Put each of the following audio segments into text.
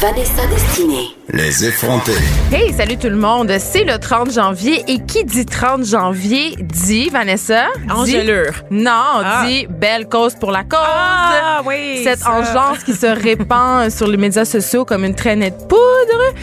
Vanessa Destinée. Les effrontés. Hey, salut tout le monde. C'est le 30 janvier et qui dit 30 janvier dit, Vanessa? dit- Engelure. Non, Ah. dit belle cause pour la cause. Ah, oui, Cette ça. engeance qui se répand sur les médias sociaux comme une traînée de poudre.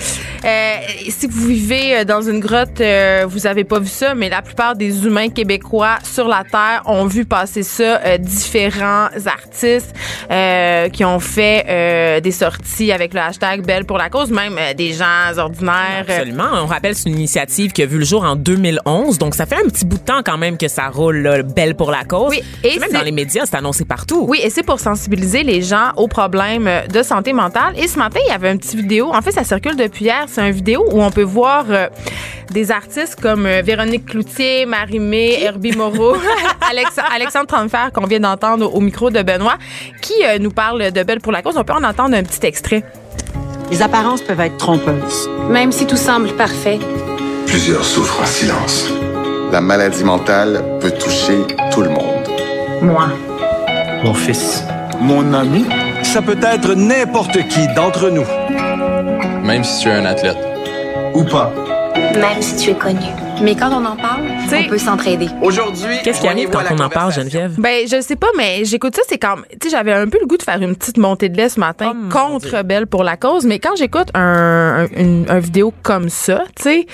Euh, si vous vivez euh, dans une grotte, euh, vous avez pas vu ça, mais la plupart des humains québécois sur la Terre ont vu passer ça. Euh, différents artistes euh, qui ont fait euh, des sorties avec le hashtag Belle pour la cause, même euh, des gens ordinaires. Absolument. On rappelle, c'est une initiative qui a vu le jour en 2011. Donc, ça fait un petit bout de temps quand même que ça roule, là, belle pour la cause. Oui, et même dans les médias, c'est annoncé partout. Oui, et c'est pour sensibiliser les gens aux problèmes de santé mentale. Et ce matin, il y avait une petite vidéo. En fait, ça circule depuis hier. C'est une vidéo où on peut voir euh, des artistes comme euh, Véronique Cloutier, Marie-Mé, Herbie Moreau, Alex- Alexandre Tranfer, qu'on vient d'entendre au, au micro de Benoît, qui euh, nous parle de Belle pour la cause. On peut en entendre un petit extrait. Les apparences peuvent être trompeuses. Même si tout semble parfait, Plusieurs souffrent en silence. La maladie mentale peut toucher tout le monde. moi. Mon fils. Mon ami, ça peut être n'importe qui d'entre nous. Même si tu es un athlète. Ou pas. Même si tu es connu. Mais quand on en parle, T'sais- on peut s'entraider. Aujourd'hui, Qu'est-ce qui arrive quand on en parle, Geneviève? Ben, je sais pas, mais j'écoute ça, c'est comme, tu sais, j'avais un peu le goût de faire une petite montée de lait ce matin Oh, contre. Belle pour la cause, mais quand j'écoute un, un, une- un vidéo comme ça, tu sais,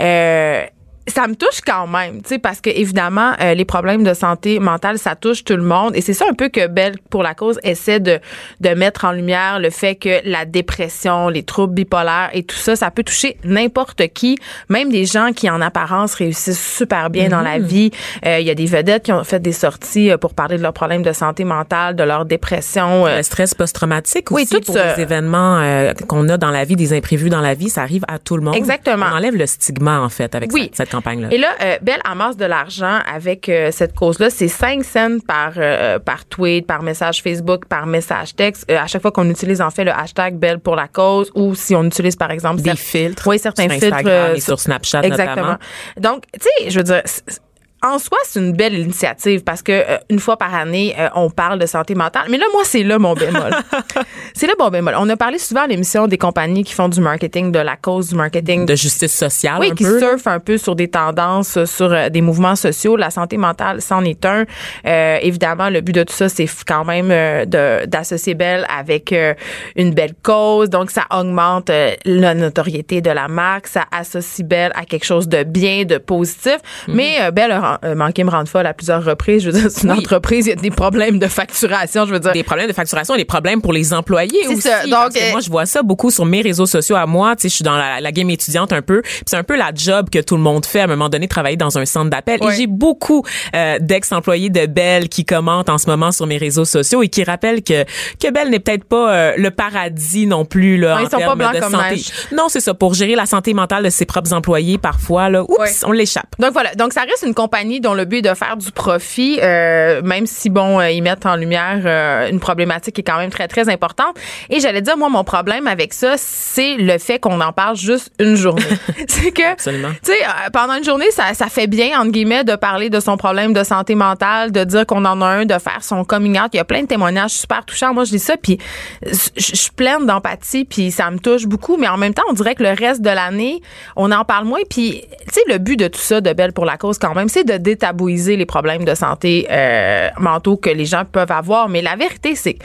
euh, ça me touche quand même, tu sais, parce que évidemment, euh, les problèmes de santé mentale, ça touche tout le monde, et c'est ça un peu que Belle pour la cause essaie de de mettre en lumière le fait que la dépression, les troubles bipolaires et tout ça, ça peut toucher n'importe qui, même des gens qui en apparence réussissent super bien dans Mhm. la vie. Euh, Il y a des vedettes qui ont fait des sorties euh, pour parler de leurs problèmes de santé mentale, de leur dépression. euh, Le stress post-traumatique Oui, aussi tout pour ça. les événements euh, qu'on a dans la vie, des imprévus dans la vie, ça arrive à tout le monde. Exactement. On enlève le stigma, en fait, avec Oui. cette campagne-là. Et là, euh, Belle amasse de l'argent avec euh, cette cause-là. C'est 5 cents par, euh, par tweet, par message Facebook, par message texte. Euh, à chaque fois qu'on utilise en fait le hashtag Belle pour la cause ou si on utilise par exemple Des filtres Oui, certains sur filtres. Instagram euh, et sur Snapchat, Exactement. notamment. Donc, tu sais, je veux dire. En soi, c'est une belle initiative parce que euh, une fois par année, euh, on parle de santé mentale. Mais là, moi, c'est là mon bémol. c'est là mon bémol. On a parlé souvent à l'émission des compagnies qui font du marketing, de la cause du marketing, De justice sociale, oui, un qui peu. surfent un peu sur des tendances, euh, sur euh, des mouvements sociaux. La santé mentale, c'en est un. Euh, évidemment, le but de tout ça, c'est quand même euh, de- d'associer Belle avec une belle cause. Donc, ça augmente la notoriété de la marque. Ça associe Belle à quelque chose de bien, de positif. Mais euh, Belle manqué me rendre folle à plusieurs reprises. Je veux dire, c'est une Oui. entreprise, il y a des problèmes de facturation. Je veux dire, des problèmes de facturation et des problèmes pour les employés C'est aussi. ça. Donc, parce que euh, moi, je vois ça beaucoup sur mes réseaux sociaux à moi. Tu sais, je suis dans la, la game étudiante un peu. C'est un peu la job que tout le monde fait à un moment donné, travailler dans un centre d'appel. Et j'ai beaucoup euh, d'ex-employés de Bell qui commentent en ce moment sur mes réseaux sociaux et qui rappellent que que Bell n'est peut-être pas euh, le paradis non plus là Non, en ils sont pas termes blancs de comme santé. Non, c'est ça. Pour gérer la santé mentale de ses propres employés, parfois là, oups, on l'échappe. Donc voilà, donc ça reste une compagnie dont le but est de faire du profit, euh, même si bon, euh, ils mettent en lumière euh, une problématique qui est quand même très très importante. Et j'allais dire moi mon problème avec ça, c'est le fait qu'on en parle juste une journée. c'est que tu sais pendant une journée ça ça fait bien entre guillemets de parler de son problème de santé mentale, de dire qu'on en a un, de faire son coming out. Il y a plein de témoignages super touchants. Moi je dis ça puis je je suis pleine d'empathie puis ça me touche beaucoup, mais en même temps on dirait que le reste de l'année on en parle moins puis tu sais le but de tout ça de Belle pour la cause quand même, c'est de détabouiser les problèmes de santé euh, mentaux que les gens peuvent avoir. Mais la vérité, c'est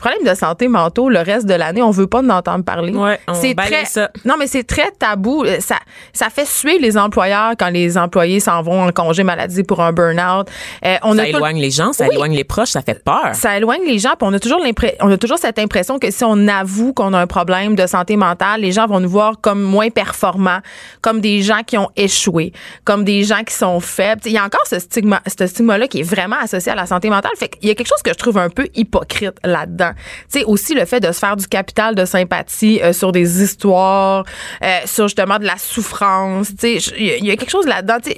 que problème de santé mentaux, le reste de l'année, on veut pas en entendre parler. Ouais, c'est très, ça. non, mais c'est très tabou. Euh, Ça, ça fait suer les employeurs quand les employés s'en vont en congé maladie pour un burn-out. Euh, on Ça a tout- éloigne les gens, ça Oui. éloigne les proches, ça fait peur. ça éloigne les gens, puis on a toujours l'impré- on a toujours cette impression que si on avoue qu'on a un problème de santé mentale, les gens vont nous voir comme moins performants, comme des gens qui ont échoué, comme des gens qui sont faibles. Il y a encore ce stigma, ce stigma-là qui est vraiment associé à la santé mentale. Fait qu'il y a quelque chose que je trouve un peu hypocrite là-dedans. Tu sais, aussi le fait de se faire du capital de sympathie euh, sur des histoires, euh, sur justement de la souffrance. Tu sais, il y, a- il y a quelque chose là-dedans. Tu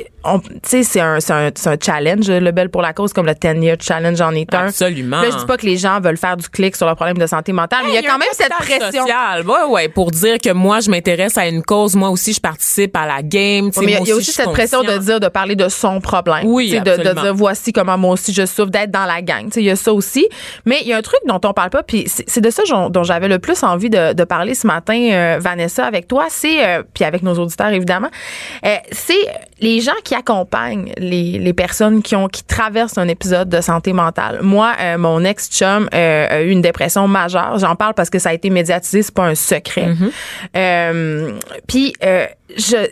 sais, c'est un, c'est un, c'est un challenge, le bel pour la cause, comme le 10 year challenge en est un. Absolument. Là, je dis pas que les gens veulent faire du clic sur le problème de santé mentale, mais il y a quand même cette pression. Social. Ouais, ouais, pour dire que moi, je m'intéresse à une cause, moi aussi, je participe à la game. Ouais, mais il y a- y aussi cette pression de dire, de parler de son problème. Oui, de, de dire voici comment moi aussi je souffre, d'être dans la gang. Tu sais, Il y a ça aussi. Mais il y a un truc dont on parle pas, puis c'est de ça dont, j'avais le plus envie de, de parler ce matin, euh, Vanessa, avec toi. C'est, euh, puis avec nos auditeurs évidemment, euh, c'est les gens qui accompagnent les, les personnes qui ont qui traversent un épisode de santé mentale. Moi, mon ex-chum euh, a eu une dépression majeure. J'en parle parce que ça a été médiatisé, c'est pas un secret. Euh, puis je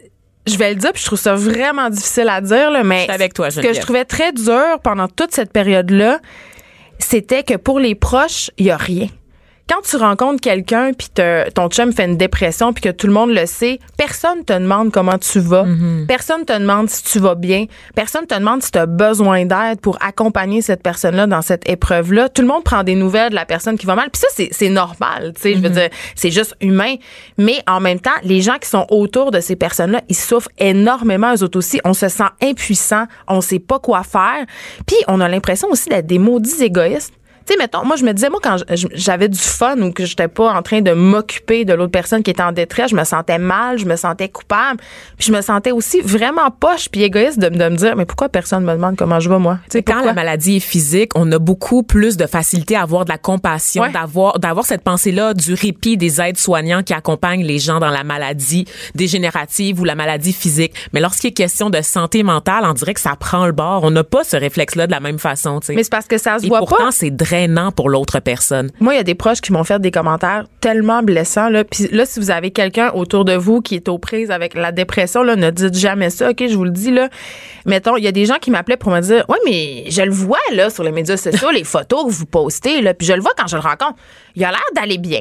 je vais le dire, puis je trouve ça vraiment difficile à dire, là, mais avec toi, ce que je trouvais très dur pendant toute cette période-là, c'était que pour les proches, il y a rien. Quand tu rencontres quelqu'un puis ton chum fait une dépression puis que tout le monde le sait, personne te demande comment tu vas. Mm-hmm. Personne te demande si tu vas bien. Personne te demande si tu as besoin d'aide pour accompagner cette personne-là dans cette épreuve-là. Tout le monde prend des nouvelles de la personne qui va mal. Puis ça, c'est- normal. Tu sais, je veux dire, c'est juste humain. Mais en même temps, les gens qui sont autour de ces personnes-là, ils souffrent énormément eux autres aussi. On se sent impuissant. On sait pas quoi faire. Puis on a l'impression aussi d'être des maudits égoïstes. Tu sais, mettons, moi, je me disais, moi, quand j'avais du fun ou que j'étais pas en train de m'occuper de l'autre personne qui était en détresse, je me sentais mal, je me sentais coupable, puis je me sentais aussi vraiment poche puis égoïste de, de me dire, mais pourquoi personne me demande comment je vais, moi? Tu sais, Quand la maladie est physique, on a beaucoup plus de facilité à avoir de la compassion, Ouais. d'avoir d'avoir cette pensée-là du répit des aides-soignants qui accompagnent les gens dans la maladie dégénérative ou la maladie physique. Mais lorsqu'il est question de santé mentale, on dirait que ça prend le bord. On n'a pas ce réflexe-là de la même façon. tu sais. Mais c'est parce que ça se Et voit pourtant, pas. c'est pour l'autre personne. Moi, il y a des proches qui m'ont fait des commentaires tellement blessants. Là. Puis là, si vous avez quelqu'un autour de vous qui est aux prises avec la dépression, ne dites jamais ça, OK? Je vous le dis, là. Mettons, il y a des gens qui m'appelaient pour me dire, ouais, mais je le vois, sur les médias sociaux, les photos que vous postez, là, puis je le vois quand je le rencontre. Il a l'air d'aller bien.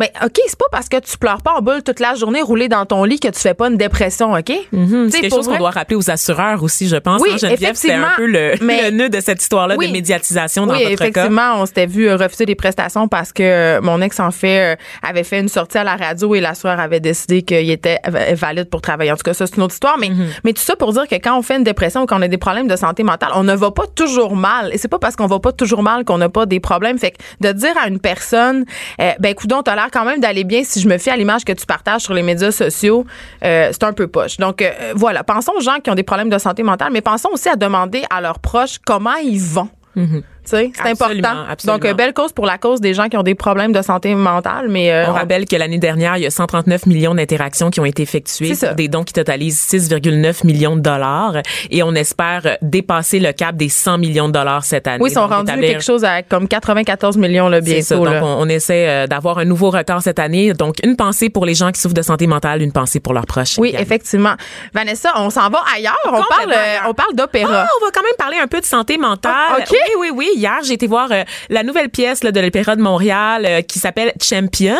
Mais OK, c'est pas parce que tu pleures pas en boule toute la journée roulé dans ton lit que tu fais pas une dépression, OK? Mhm, Tu C'est quelque chose qu'on doit rappeler aux assureurs aussi, je pense. Oui, hein, Geneviève, c'est un peu le, mais- le nœud de cette histoire-là Oui. de médiatisation dans oui, votre cas. effectivement, on s'était vu euh, refuser des prestations parce que euh, mon ex en fait euh, avait fait une sortie à la radio et l'assureur avait décidé qu'il était va- valide pour travailler. En tout cas, ça c'est une autre histoire, mais Mm-hmm. mais tout ça pour dire que quand on fait une dépression ou qu'on a des problèmes de santé mentale, on ne va pas toujours mal et c'est pas parce qu'on va pas toujours mal qu'on n'a pas des problèmes. Fait que de dire à une personne ben coudon, t'as l'air quand même d'aller bien si je me fie à l'image que tu partages sur les médias sociaux, euh, c'est un peu poche. Donc euh, voilà, pensons aux gens qui ont des problèmes de santé mentale, mais pensons aussi à demander à leurs proches comment ils vont. Sais, c'est important. absolument. Donc, euh, belle cause pour la cause des gens qui ont des problèmes de santé mentale, mais euh, On rappelle que l'année dernière, il y a 139 millions d'interactions qui ont été effectuées C'est ça. pour des dons qui totalisent 6,9 millions de dollars et on espère dépasser le cap des 100 millions de dollars cette année. oui, ils sont Donc, rendus quelque chose à comme 94 millions là, C'est ça. bientôt. Donc, là. on, on essaie euh, d'avoir un nouveau record cette année. Donc, une pensée pour les gens qui souffrent de santé mentale, une pensée pour leurs proches. Oui, également. effectivement. Vanessa, on s'en va ailleurs. On parle, euh, ailleurs. on parle d'opéra. Ah, on va quand même parler un peu de santé mentale. Ah, OK. Oui, oui, oui. Hier, j'ai été voir euh, la nouvelle pièce là, de l'Opéra de Montréal euh, qui s'appelle Champion,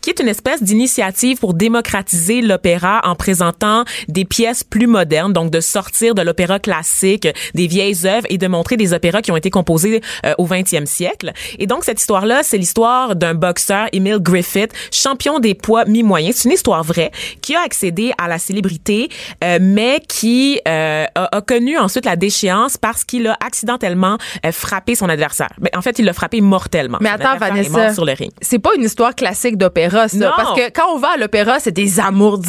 qui est une espèce d'initiative pour démocratiser l'opéra en présentant des pièces plus modernes, donc de sortir de l'opéra classique, des vieilles œuvres et de montrer des opéras qui ont été composés euh, au 20e siècle. Et donc, cette histoire-là, c'est l'histoire d'un boxeur, Emile Griffith, champion des poids mi-moyens. C'est une histoire vraie qui a accédé à la célébrité, euh, mais qui euh, a, a connu ensuite la déchéance parce qu'il a accidentellement euh, frappé son adversaire. Ben, en fait, il l'a frappé mortellement. Mais attends, Vanessa. C'est pas une histoire classique d'opéra, ça. Non. Parce que quand on va à l'opéra, c'est des amours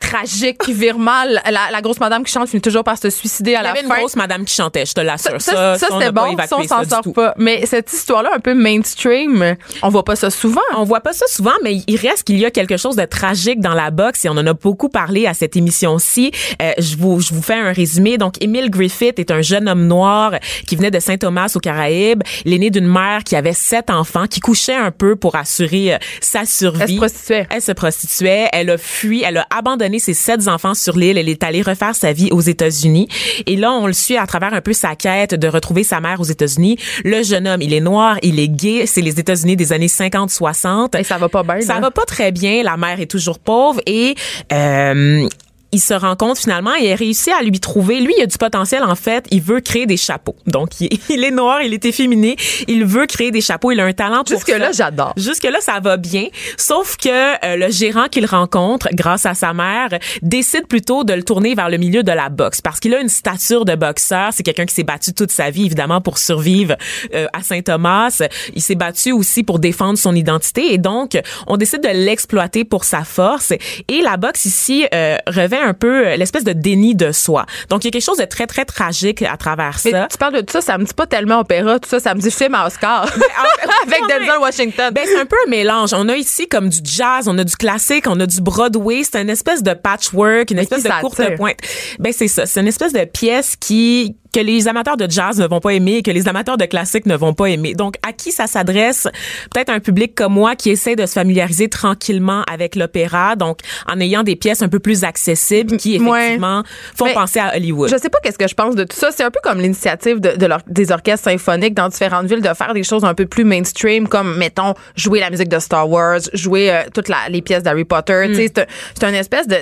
tragiques qui virent mal. La, la grosse madame qui chante finit toujours par se suicider à Il y la avait une fin. grosse madame qui chantait, je te l'assure. Ça, ça, ça, c'était bon. Ça, on s'en sort pas. Mais cette histoire-là, un peu mainstream, on voit pas ça souvent. On voit pas ça souvent, mais il reste qu'il y a quelque chose de tragique dans la boxe et on en a beaucoup parlé à cette émission-ci. Euh, je vous je vous fais un résumé. Donc, Emile Griffith est un jeune homme noir qui venait de Saint-Thomas au, Cara- Caraïbes. Né d'une mère qui avait sept enfants, qui couchait un peu pour assurer euh, sa survie. Elle se prostituait. Elle se prostituait. Elle a fui. Elle a abandonné ses sept enfants sur l'île. Elle est allée refaire sa vie aux États-Unis. Et là, on le suit à travers un peu sa quête de retrouver sa mère aux États-Unis. Le jeune homme, il est noir, il est gay. C'est les États-Unis des années 50-60. Et ça va pas bien. Ça va pas très bien. La mère est toujours pauvre et euh, il se rend compte finalement et a réussi à lui trouver. Lui, il a du potentiel en fait. Il veut créer des chapeaux. Donc, il est, il est noir, il est efféminé. Il veut créer des chapeaux. Il a un talent pour Jusque là, ça. j'adore. Jusque là, ça va bien. Sauf que euh, le gérant qu'il rencontre, grâce à sa mère, décide plutôt de le tourner vers le milieu de la boxe parce qu'il a une stature de boxeur. C'est quelqu'un qui s'est battu toute sa vie, évidemment, pour survivre euh, à Saint-Thomas. Il s'est battu aussi pour défendre son identité et donc on décide de l'exploiter pour sa force. Et la boxe ici euh, revêt un peu euh, l'espèce de déni de soi. Donc il y a quelque chose de très très tragique à travers Mais ça. tu parles de tout ça, ça me dit pas tellement opéra, tout ça, ça me dit film à Oscar. Avec Ouais. Denzel Washington. Ben, c'est un peu un mélange. On a ici comme du jazz, on a du classique, on a du Broadway. C'est une espèce de patchwork, une Mais espèce de courte pointe. Ben, c'est ça. C'est une espèce de pièce qui que les amateurs de jazz ne vont pas aimer et que les amateurs de classique ne vont pas aimer. Donc, à qui ça s'adresse? Peut-être un public comme moi qui essaie de se familiariser tranquillement avec l'opéra, donc en ayant des pièces un peu plus accessibles qui, Ouais. effectivement, font Mais penser à Hollywood. Je sais pas qu'est-ce que je pense de tout ça. C'est un peu comme l'initiative de, des orchestres symphoniques dans différentes villes de faire des choses un peu plus mainstream, comme mettons jouer la musique de Star Wars, jouer euh, toutes la- les pièces d'Harry Potter. Sais, C'est un- une espèce de,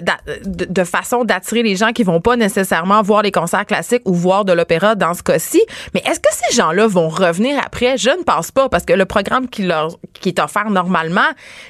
de, de façon d'attirer les gens qui vont pas nécessairement voir les concerts classiques ou voir de l'opéra dans ce cas-ci. Mais est-ce que ces gens-là vont revenir après? Je ne pense pas parce que le programme qui leur qui est offert normalement,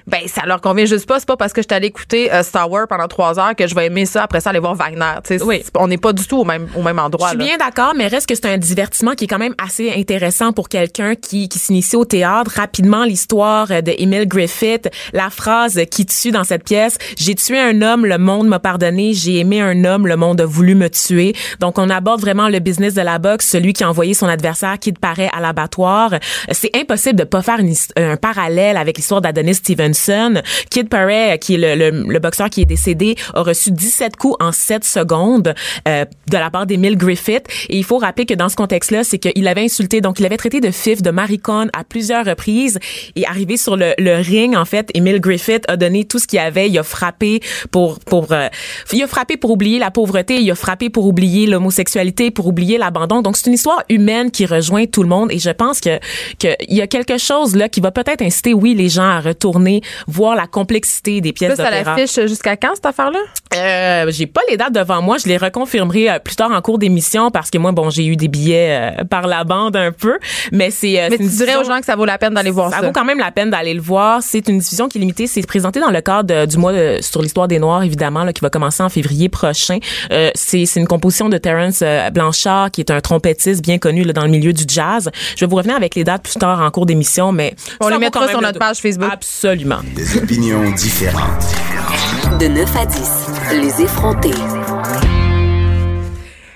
ben ça leur convient juste pas. C'est pas parce que je suis allée écouter euh, Star Wars pendant trois heures que je vais aimer ça après ça aller voir Wagner. Oui. on n'est pas du tout au même au même endroit. Je suis là. bien d'accord, mais reste que c'est un divertissement qui est quand même assez intéressant pour quelqu'un qui, qui s'initie au théâtre. Rapidement, l'histoire de Emile Griffith, la phrase qui tue dans cette pièce, j'ai tué un homme, le monde m'a pardonné, j'ai aimé un homme, le monde a voulu me tuer. Donc, on aborde vraiment le business de la boxe, celui qui a envoyé son adversaire qui paraît à l'abattoir. C'est impossible de pas faire un parallèle avec l'histoire d'Adonis Stevenson. Kid Paré, qui est le boxeur qui est décédé, a reçu 17 coups en 7 secondes euh, de la part d'Emile Griffith. Et il faut rappeler que dans ce contexte-là, c'est qu'il avait insulté, donc il avait traité de fif, de maricon à plusieurs reprises. Et arrivé sur le, le ring, en fait, Emile Griffith a donné tout ce qu'il avait. Il a frappé pour pour euh, il a frappé pour oublier la pauvreté, il a frappé pour oublier l'homosexualité, pour oublier l'abandon. Donc c'est une histoire humaine qui rejoint tout le monde. Et je pense que que il y a quelque chose là qui va peut-être inciter, oui, les gens à retourner voir la complexité des pièces d'opéra. l'affiche jusqu'à quand cette affaire-là? Euh, j'ai pas les dates devant moi, je les reconfirmerai euh, plus tard en cours d'émission parce que moi bon, j'ai eu des billets euh, par la bande un peu, mais c'est euh, Mais tu dirais aux gens que ça vaut la peine d'aller voir ça. ça vaut quand même la peine d'aller le voir. C'est une diffusion qui est limitée. C'est présenté dans le cadre du mois de- sur l'histoire des Noirs, évidemment, là, qui va commencer en février prochain. Euh, c'est c'est une composition de Terrence euh, Qui est un trompettiste bien connu là, dans le milieu du jazz. Je vais vous revenir avec les dates plus tard en cours d'émission, mais On les mettra sur notre page Facebook. Absolument. Des opinions différentes. De 9 à 10, les effrontés.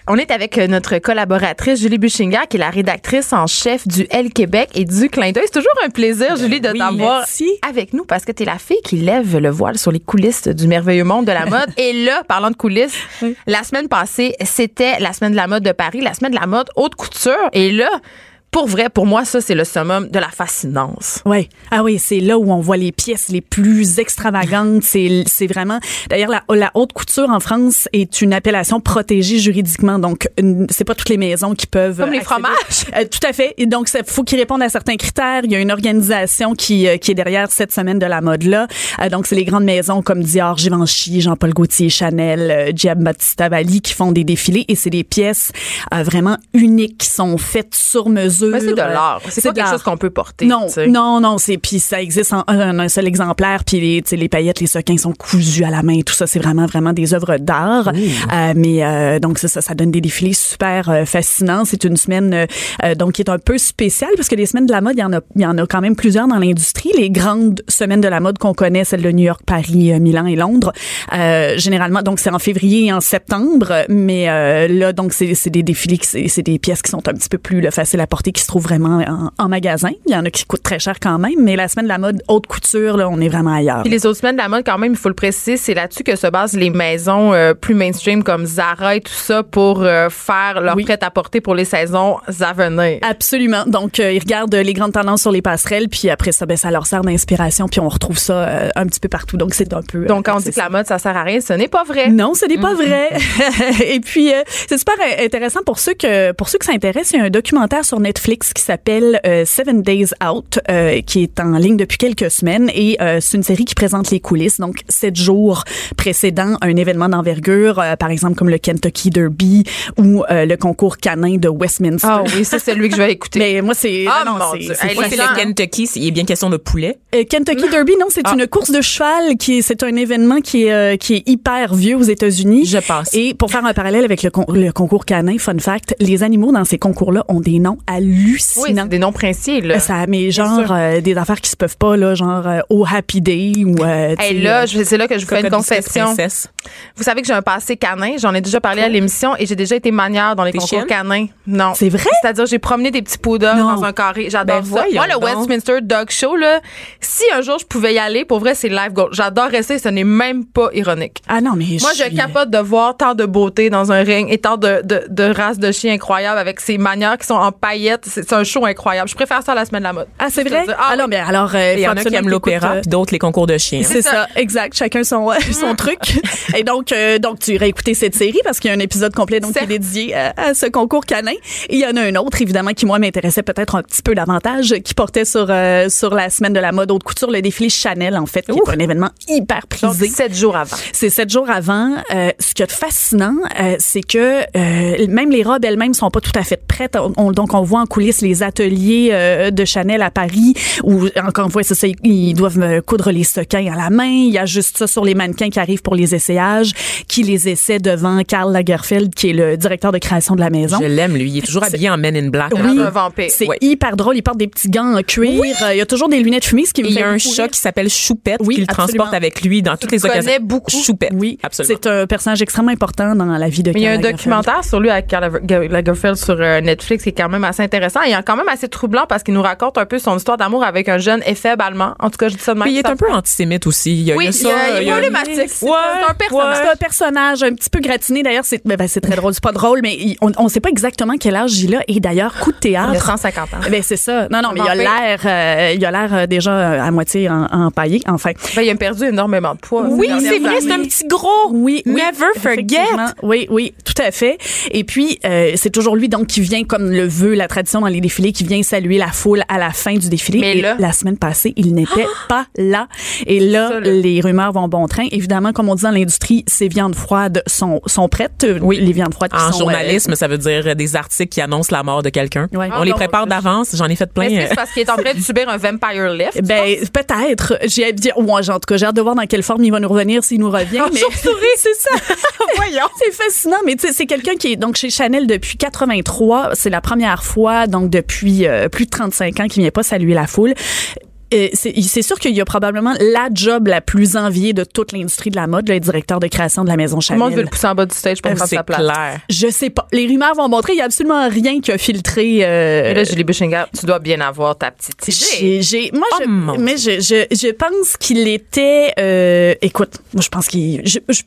On est avec euh, notre collaboratrice Julie Buchinga, qui est la rédactrice en chef du L Québec et du Clin d'œil. C'est toujours un plaisir, Julie, de oui, t'avoir avec nous parce que tu es la fille qui lève le voile sur les coulisses du merveilleux monde de la mode. et là, parlant de coulisses, la semaine passée, c'était la semaine de la mode de Paris, la semaine de la mode haute couture. Et là, pour vrai, pour moi, ça, c'est le summum de la fascinance. Oui. Ah oui, c'est là où on voit les pièces les plus extravagantes. C'est, c'est vraiment. D'ailleurs, la, la haute couture en France est une appellation protégée juridiquement. Donc, c'est pas toutes les maisons qui peuvent. Comme les accéder. fromages. Euh, tout à fait. Et donc, il faut qu'ils répondent à certains critères. Il y a une organisation qui, euh, qui est derrière cette semaine de la mode-là. Euh, donc, c'est les grandes maisons comme Dior, Givenchy, Jean-Paul Gaultier, Chanel, Giambattista Valli qui font des défilés. Et c'est des pièces vraiment uniques qui sont faites sur mesure. Mais c'est de Euh, l'art. C'est pas quelque chose qu'on peut porter. Non, non, non, c'est puis ça existe en un, un seul exemplaire, puis les, tu sais, les paillettes, les sequins sont cousus à la main, tout ça, c'est vraiment vraiment des œuvres d'art. Euh, mais euh, donc ça, ça, ça donne des défilés super euh, fascinants. C'est une semaine donc qui est un peu spéciale parce que les semaines de la mode, il y en a, il y en a quand même plusieurs dans l'industrie. Les grandes semaines de la mode qu'on connaît, celles de New York, Paris, Milan et Londres, euh, généralement, donc c'est en février et en septembre. Mais euh, là, donc c'est c'est des défilés, c'est des pièces qui sont un petit peu plus là, faciles à porter, qualité qui se trouve vraiment en, en magasin. Il y en a qui coûtent très cher quand même, mais la semaine de la mode haute couture, là, on est vraiment ailleurs. Puis les autres semaines de la mode, quand même, il faut le préciser, c'est là-dessus que se basent les maisons euh, plus mainstream comme Zara et tout ça pour euh, faire leur Oui. prêt-à-porter pour les saisons à venir. Absolument. Donc, euh, ils regardent les grandes tendances sur les passerelles, puis après ça, ben, ça leur sert d'inspiration, puis on retrouve ça un petit peu partout. Donc, c'est un peu... Donc, quand on dit que la mode, ça sert à rien, ce n'est pas vrai. Non, ce n'est pas vrai. Et puis, c'est super intéressant pour ceux que pour ceux que ça intéresse. Il y a un documentaire sur Netflix qui s'appelle euh, Seven Days Out, euh, qui est en ligne depuis quelques semaines, et euh, c'est une série qui présente les coulisses. Donc, sept jours précédant un événement d'envergure, par exemple comme le Kentucky Derby ou le concours canin de Westminster. Ah oui, ça, c'est lui que je vais écouter. Mais moi, c'est Ah, non, mon c'est- Dieu. Hey, le Kentucky. Il est bien question de poulet. Kentucky Derby, non, c'est Ah. une course de cheval qui est, c'est un événement qui est, qui est hyper vieux aux États-Unis. Je pense. Et pour faire un parallèle avec le, con- le concours canin, fun fact, les animaux dans ces concours-là ont des noms Oui, hallucinants. c'est des noms princiers, là. Euh, ça, mais genre euh, des affaires qui se peuvent pas là, genre euh, au Happy Day ou. Euh, Hey, là, c'est là que je vous fais une confession. Vous savez que j'ai un passé canin. J'en ai déjà parlé à l'émission et j'ai déjà été manière dans les concours canins. Non. C'est vrai? C'est-à-dire, j'ai promené des petits poodles Non. dans un carré. J'adore Ben, ça. Moi, le donc. Westminster Dog Show, là, si un jour je pouvais y aller, pour vrai, c'est live gold. J'adorerais ça et ce n'est même pas ironique. Ah non, mais Moi, je suis- capote de voir tant de beauté dans un ring et tant de, de, de races de chiens incroyables avec ces manières qui sont en paillettes. C'est c'est un show incroyable. Je préfère ça à la semaine de la mode. Ah, c'est vrai? dis, ah Ah, non, oui. mais alors. euh, Il y en a qui aiment l'opéra, euh, puis d'autres les concours de chiens. C'est ça, exact. Chacun son son truc. Et donc, euh, donc tu irais écouter cette série parce qu'il y a un épisode complet donc qui est dédié à, à ce concours canin. Et il y en a un autre évidemment qui moi m'intéressait peut-être un petit peu davantage, qui portait sur euh, sur la semaine de la mode haute couture, le défilé Chanel en fait, qui est un événement hyper Donc, prisé. sept jours avant. C'est sept jours avant. Euh, ce qui est fascinant, euh, c'est que euh, même les robes elles-mêmes sont pas tout à fait prêtes. On- on- donc, on voit en coulisses les ateliers euh, de Chanel à Paris où, encore une fois, c'est ça, ils- doivent euh, coudre les sequins à la main. Il y a juste ça sur les mannequins qui arrivent pour les essayages, qui les essaient devant Karl Lagerfeld, qui est le directeur de création de la maison. Je l'aime, lui. Il est toujours habillé en Men in Black. Oui. Un vampire. C'est Ouais. hyper drôle. Il porte des petits gants en cuir. Euh, il y a toujours des lunettes fumées, ce qui me il y a un chat qui s'appelle Choupette Oui, qui le absolument. transporte avec lui dans toutes les connais occasions. beaucoup. Choupette. Oui, absolument. c'est un personnage extrêmement important dans la vie de Mais il y a un Karl Lagerfeld. documentaire sur lui avec Karl Lager- Lagerfeld sur euh, Netflix qui est quand même assez intéressant et quand même assez troublant parce qu'il nous raconte un peu son histoire d'amour avec un jeune éphèbe allemand. En tout cas, je dis ça de même. Puis il est un peu antisémite aussi. Il y a, Oui, il y a il y a- ça. il est y a- problématique. C'est un- c'est un personnage. C'est un personnage un petit peu gratiné. D'ailleurs, c'est ben, ben, c'est très drôle. C'est pas drôle, mais il- on ne sait pas exactement quel âge il a. Et d'ailleurs, coup de Il a théâtre. 150 ans. Ben c'est ça. Non, non, mais il a l'air, euh, il a l'air euh, déjà euh, à moitié en- empaillé. Enfin, Ben, il a perdu énormément de poids. Oui, ces c'est vrai, c'est un petit gros. oui, oui, Never forget. Oui, oui, tout à fait. Et puis, euh, c'est toujours lui donc qui vient, comme le veut la tradition dans les défilés, qui vient saluer la foule à la fin du défilé. Mais Et là- la semaine passée, il n'était pas là. Et là, Ça, là. les rumeurs vont bon train. Évidemment, comme on dit dans l'industrie, ces viandes froides sont, sont prêtes. Oui, les viandes froides qui En sont, euh, journalisme, ça veut dire des articles qui annoncent la mort de quelqu'un. Ouais. On les Ah, prépare d'avance. J'en ai fait plein. Est-ce que c'est parce qu'il est en train de subir un vampire lift? Ben peut-être. J'ai hâte de dire, ouais, en tout cas, j'ai hâte de voir dans quelle forme il va nous revenir s'il nous revient. En mais c'est ça. Voyons. C'est fascinant, mais tu sais, c'est quelqu'un qui est donc chez Chanel depuis 83. C'est la première fois, donc depuis euh, plus de 35 ans, qu'il vient pas saluer la foule. Euh, c'est sûr qu'il y a probablement la job la plus enviée de toute l'industrie de la mode, le directeur de création de la maison Tout le monde veut Chanel. le pousser en bas du stage pour Euh, prendre sa place. clair. Je sais pas. Les rumeurs vont montrer, il y a absolument rien qui a filtré. euh, Et là, Julie Bushinger, tu dois bien avoir ta petite idée. J'ai, moi, Oh je, mon mais je, je, je pense qu'il était, euh, écoute, moi, je pense qu'il, je, je,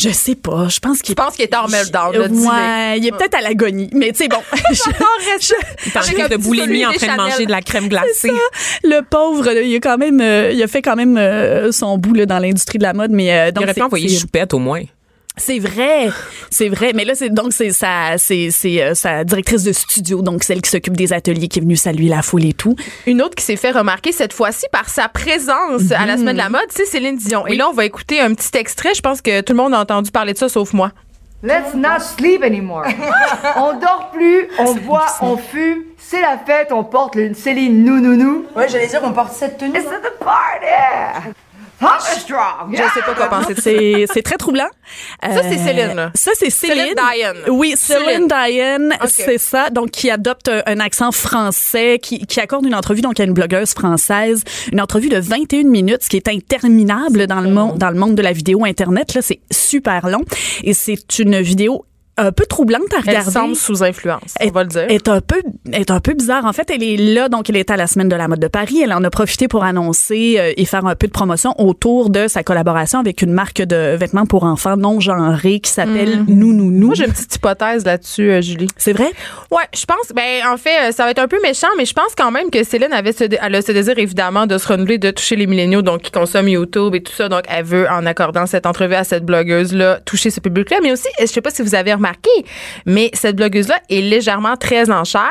je sais pas, je pense qu'il Je pense qu'il était en meltdown. Ouais, il est peut-être à l'agonie, mais tu sais, bon. je- Il est un de boulimie en train de manger de la crème glacée. le pauvre, il a quand même, euh, il a fait quand même euh, son bout là, dans l'industrie de la mode, mais euh, Il aurait pu envoyer Choupette au moins. C'est vrai, c'est vrai. Mais là, c'est donc c'est sa, c'est, c'est euh, sa directrice de studio, donc celle qui s'occupe des ateliers, qui est venue saluer la foule et tout. Une autre qui s'est fait remarquer cette fois-ci par sa présence à la semaine de la mode, c'est Céline Dion. Et là, on va écouter un petit extrait. Je pense que tout le monde a entendu parler de ça, sauf moi. Let's not sleep anymore. on dort plus, on boit, on fume. C'est la fête, on porte une Céline nou nou nou. Ouais, j'allais dire on porte cette tenue. It's the party. Strong. Je sais pas quoi penser de ça. C'est, c'est très troublant. Ça, c'est Euh, Céline, là. Ça, c'est Céline. Céline Dion. Oui, Céline Ok. c'est ça. Donc, qui adopte un, un accent français, qui, qui accorde une entrevue donc à une blogueuse française, une entrevue de 21 minutes, ce qui est interminable dans le monde, dans le monde de la vidéo internet. Là, c'est super long et c'est une vidéo un peu troublante à regarder. Elle semble sous influence, on va le dire. Est un peu, est un peu bizarre. En fait, elle est là, donc elle est à la semaine de la mode de Paris. Elle en a profité pour annoncer euh, et faire un peu de promotion autour de sa collaboration avec une marque de vêtements pour enfants non genrés qui s'appelle Nous Nous Nous. Moi, j'ai une petite hypothèse là-dessus, euh, Julie. C'est vrai? Ouais, je pense. Ben, en fait, euh, ça va être un peu méchant, mais je pense quand même que Céline avait ce, elle a ce désir évidemment de se renouveler, de toucher les milléniaux, donc qui consomment YouTube et tout ça. Donc, elle veut, en accordant cette entrevue à cette blogueuse-là, toucher ce public-là. Mais aussi, je sais pas si vous avez remarqué, mais cette blogueuse-là est légèrement très en chair.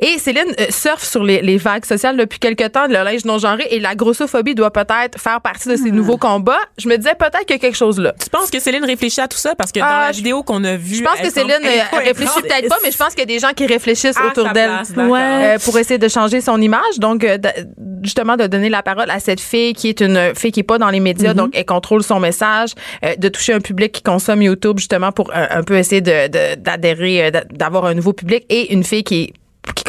Et Céline euh, surfe sur les, les vagues sociales depuis quelque temps, le linge non genré et la grossophobie doit peut-être faire partie de Hmm. ses nouveaux combats. Je me disais peut-être qu'il y a quelque chose là. Tu penses que Céline réfléchit à tout ça? Parce que dans Ah, la vidéo qu'on a vue. Je pense que elle Céline euh, incohérente. réfléchit peut-être pas, mais je pense qu'il y a des gens qui réfléchissent À autour d'elle euh, pour essayer de changer son image. Donc, euh, de- justement, de donner la parole à cette fille qui est une fille qui est pas dans les médias, donc elle contrôle son message, euh, de toucher un public qui consomme YouTube justement pour euh, un peu essayer de de- d'adhérer, euh, d'a- d'avoir un nouveau public et une fille qui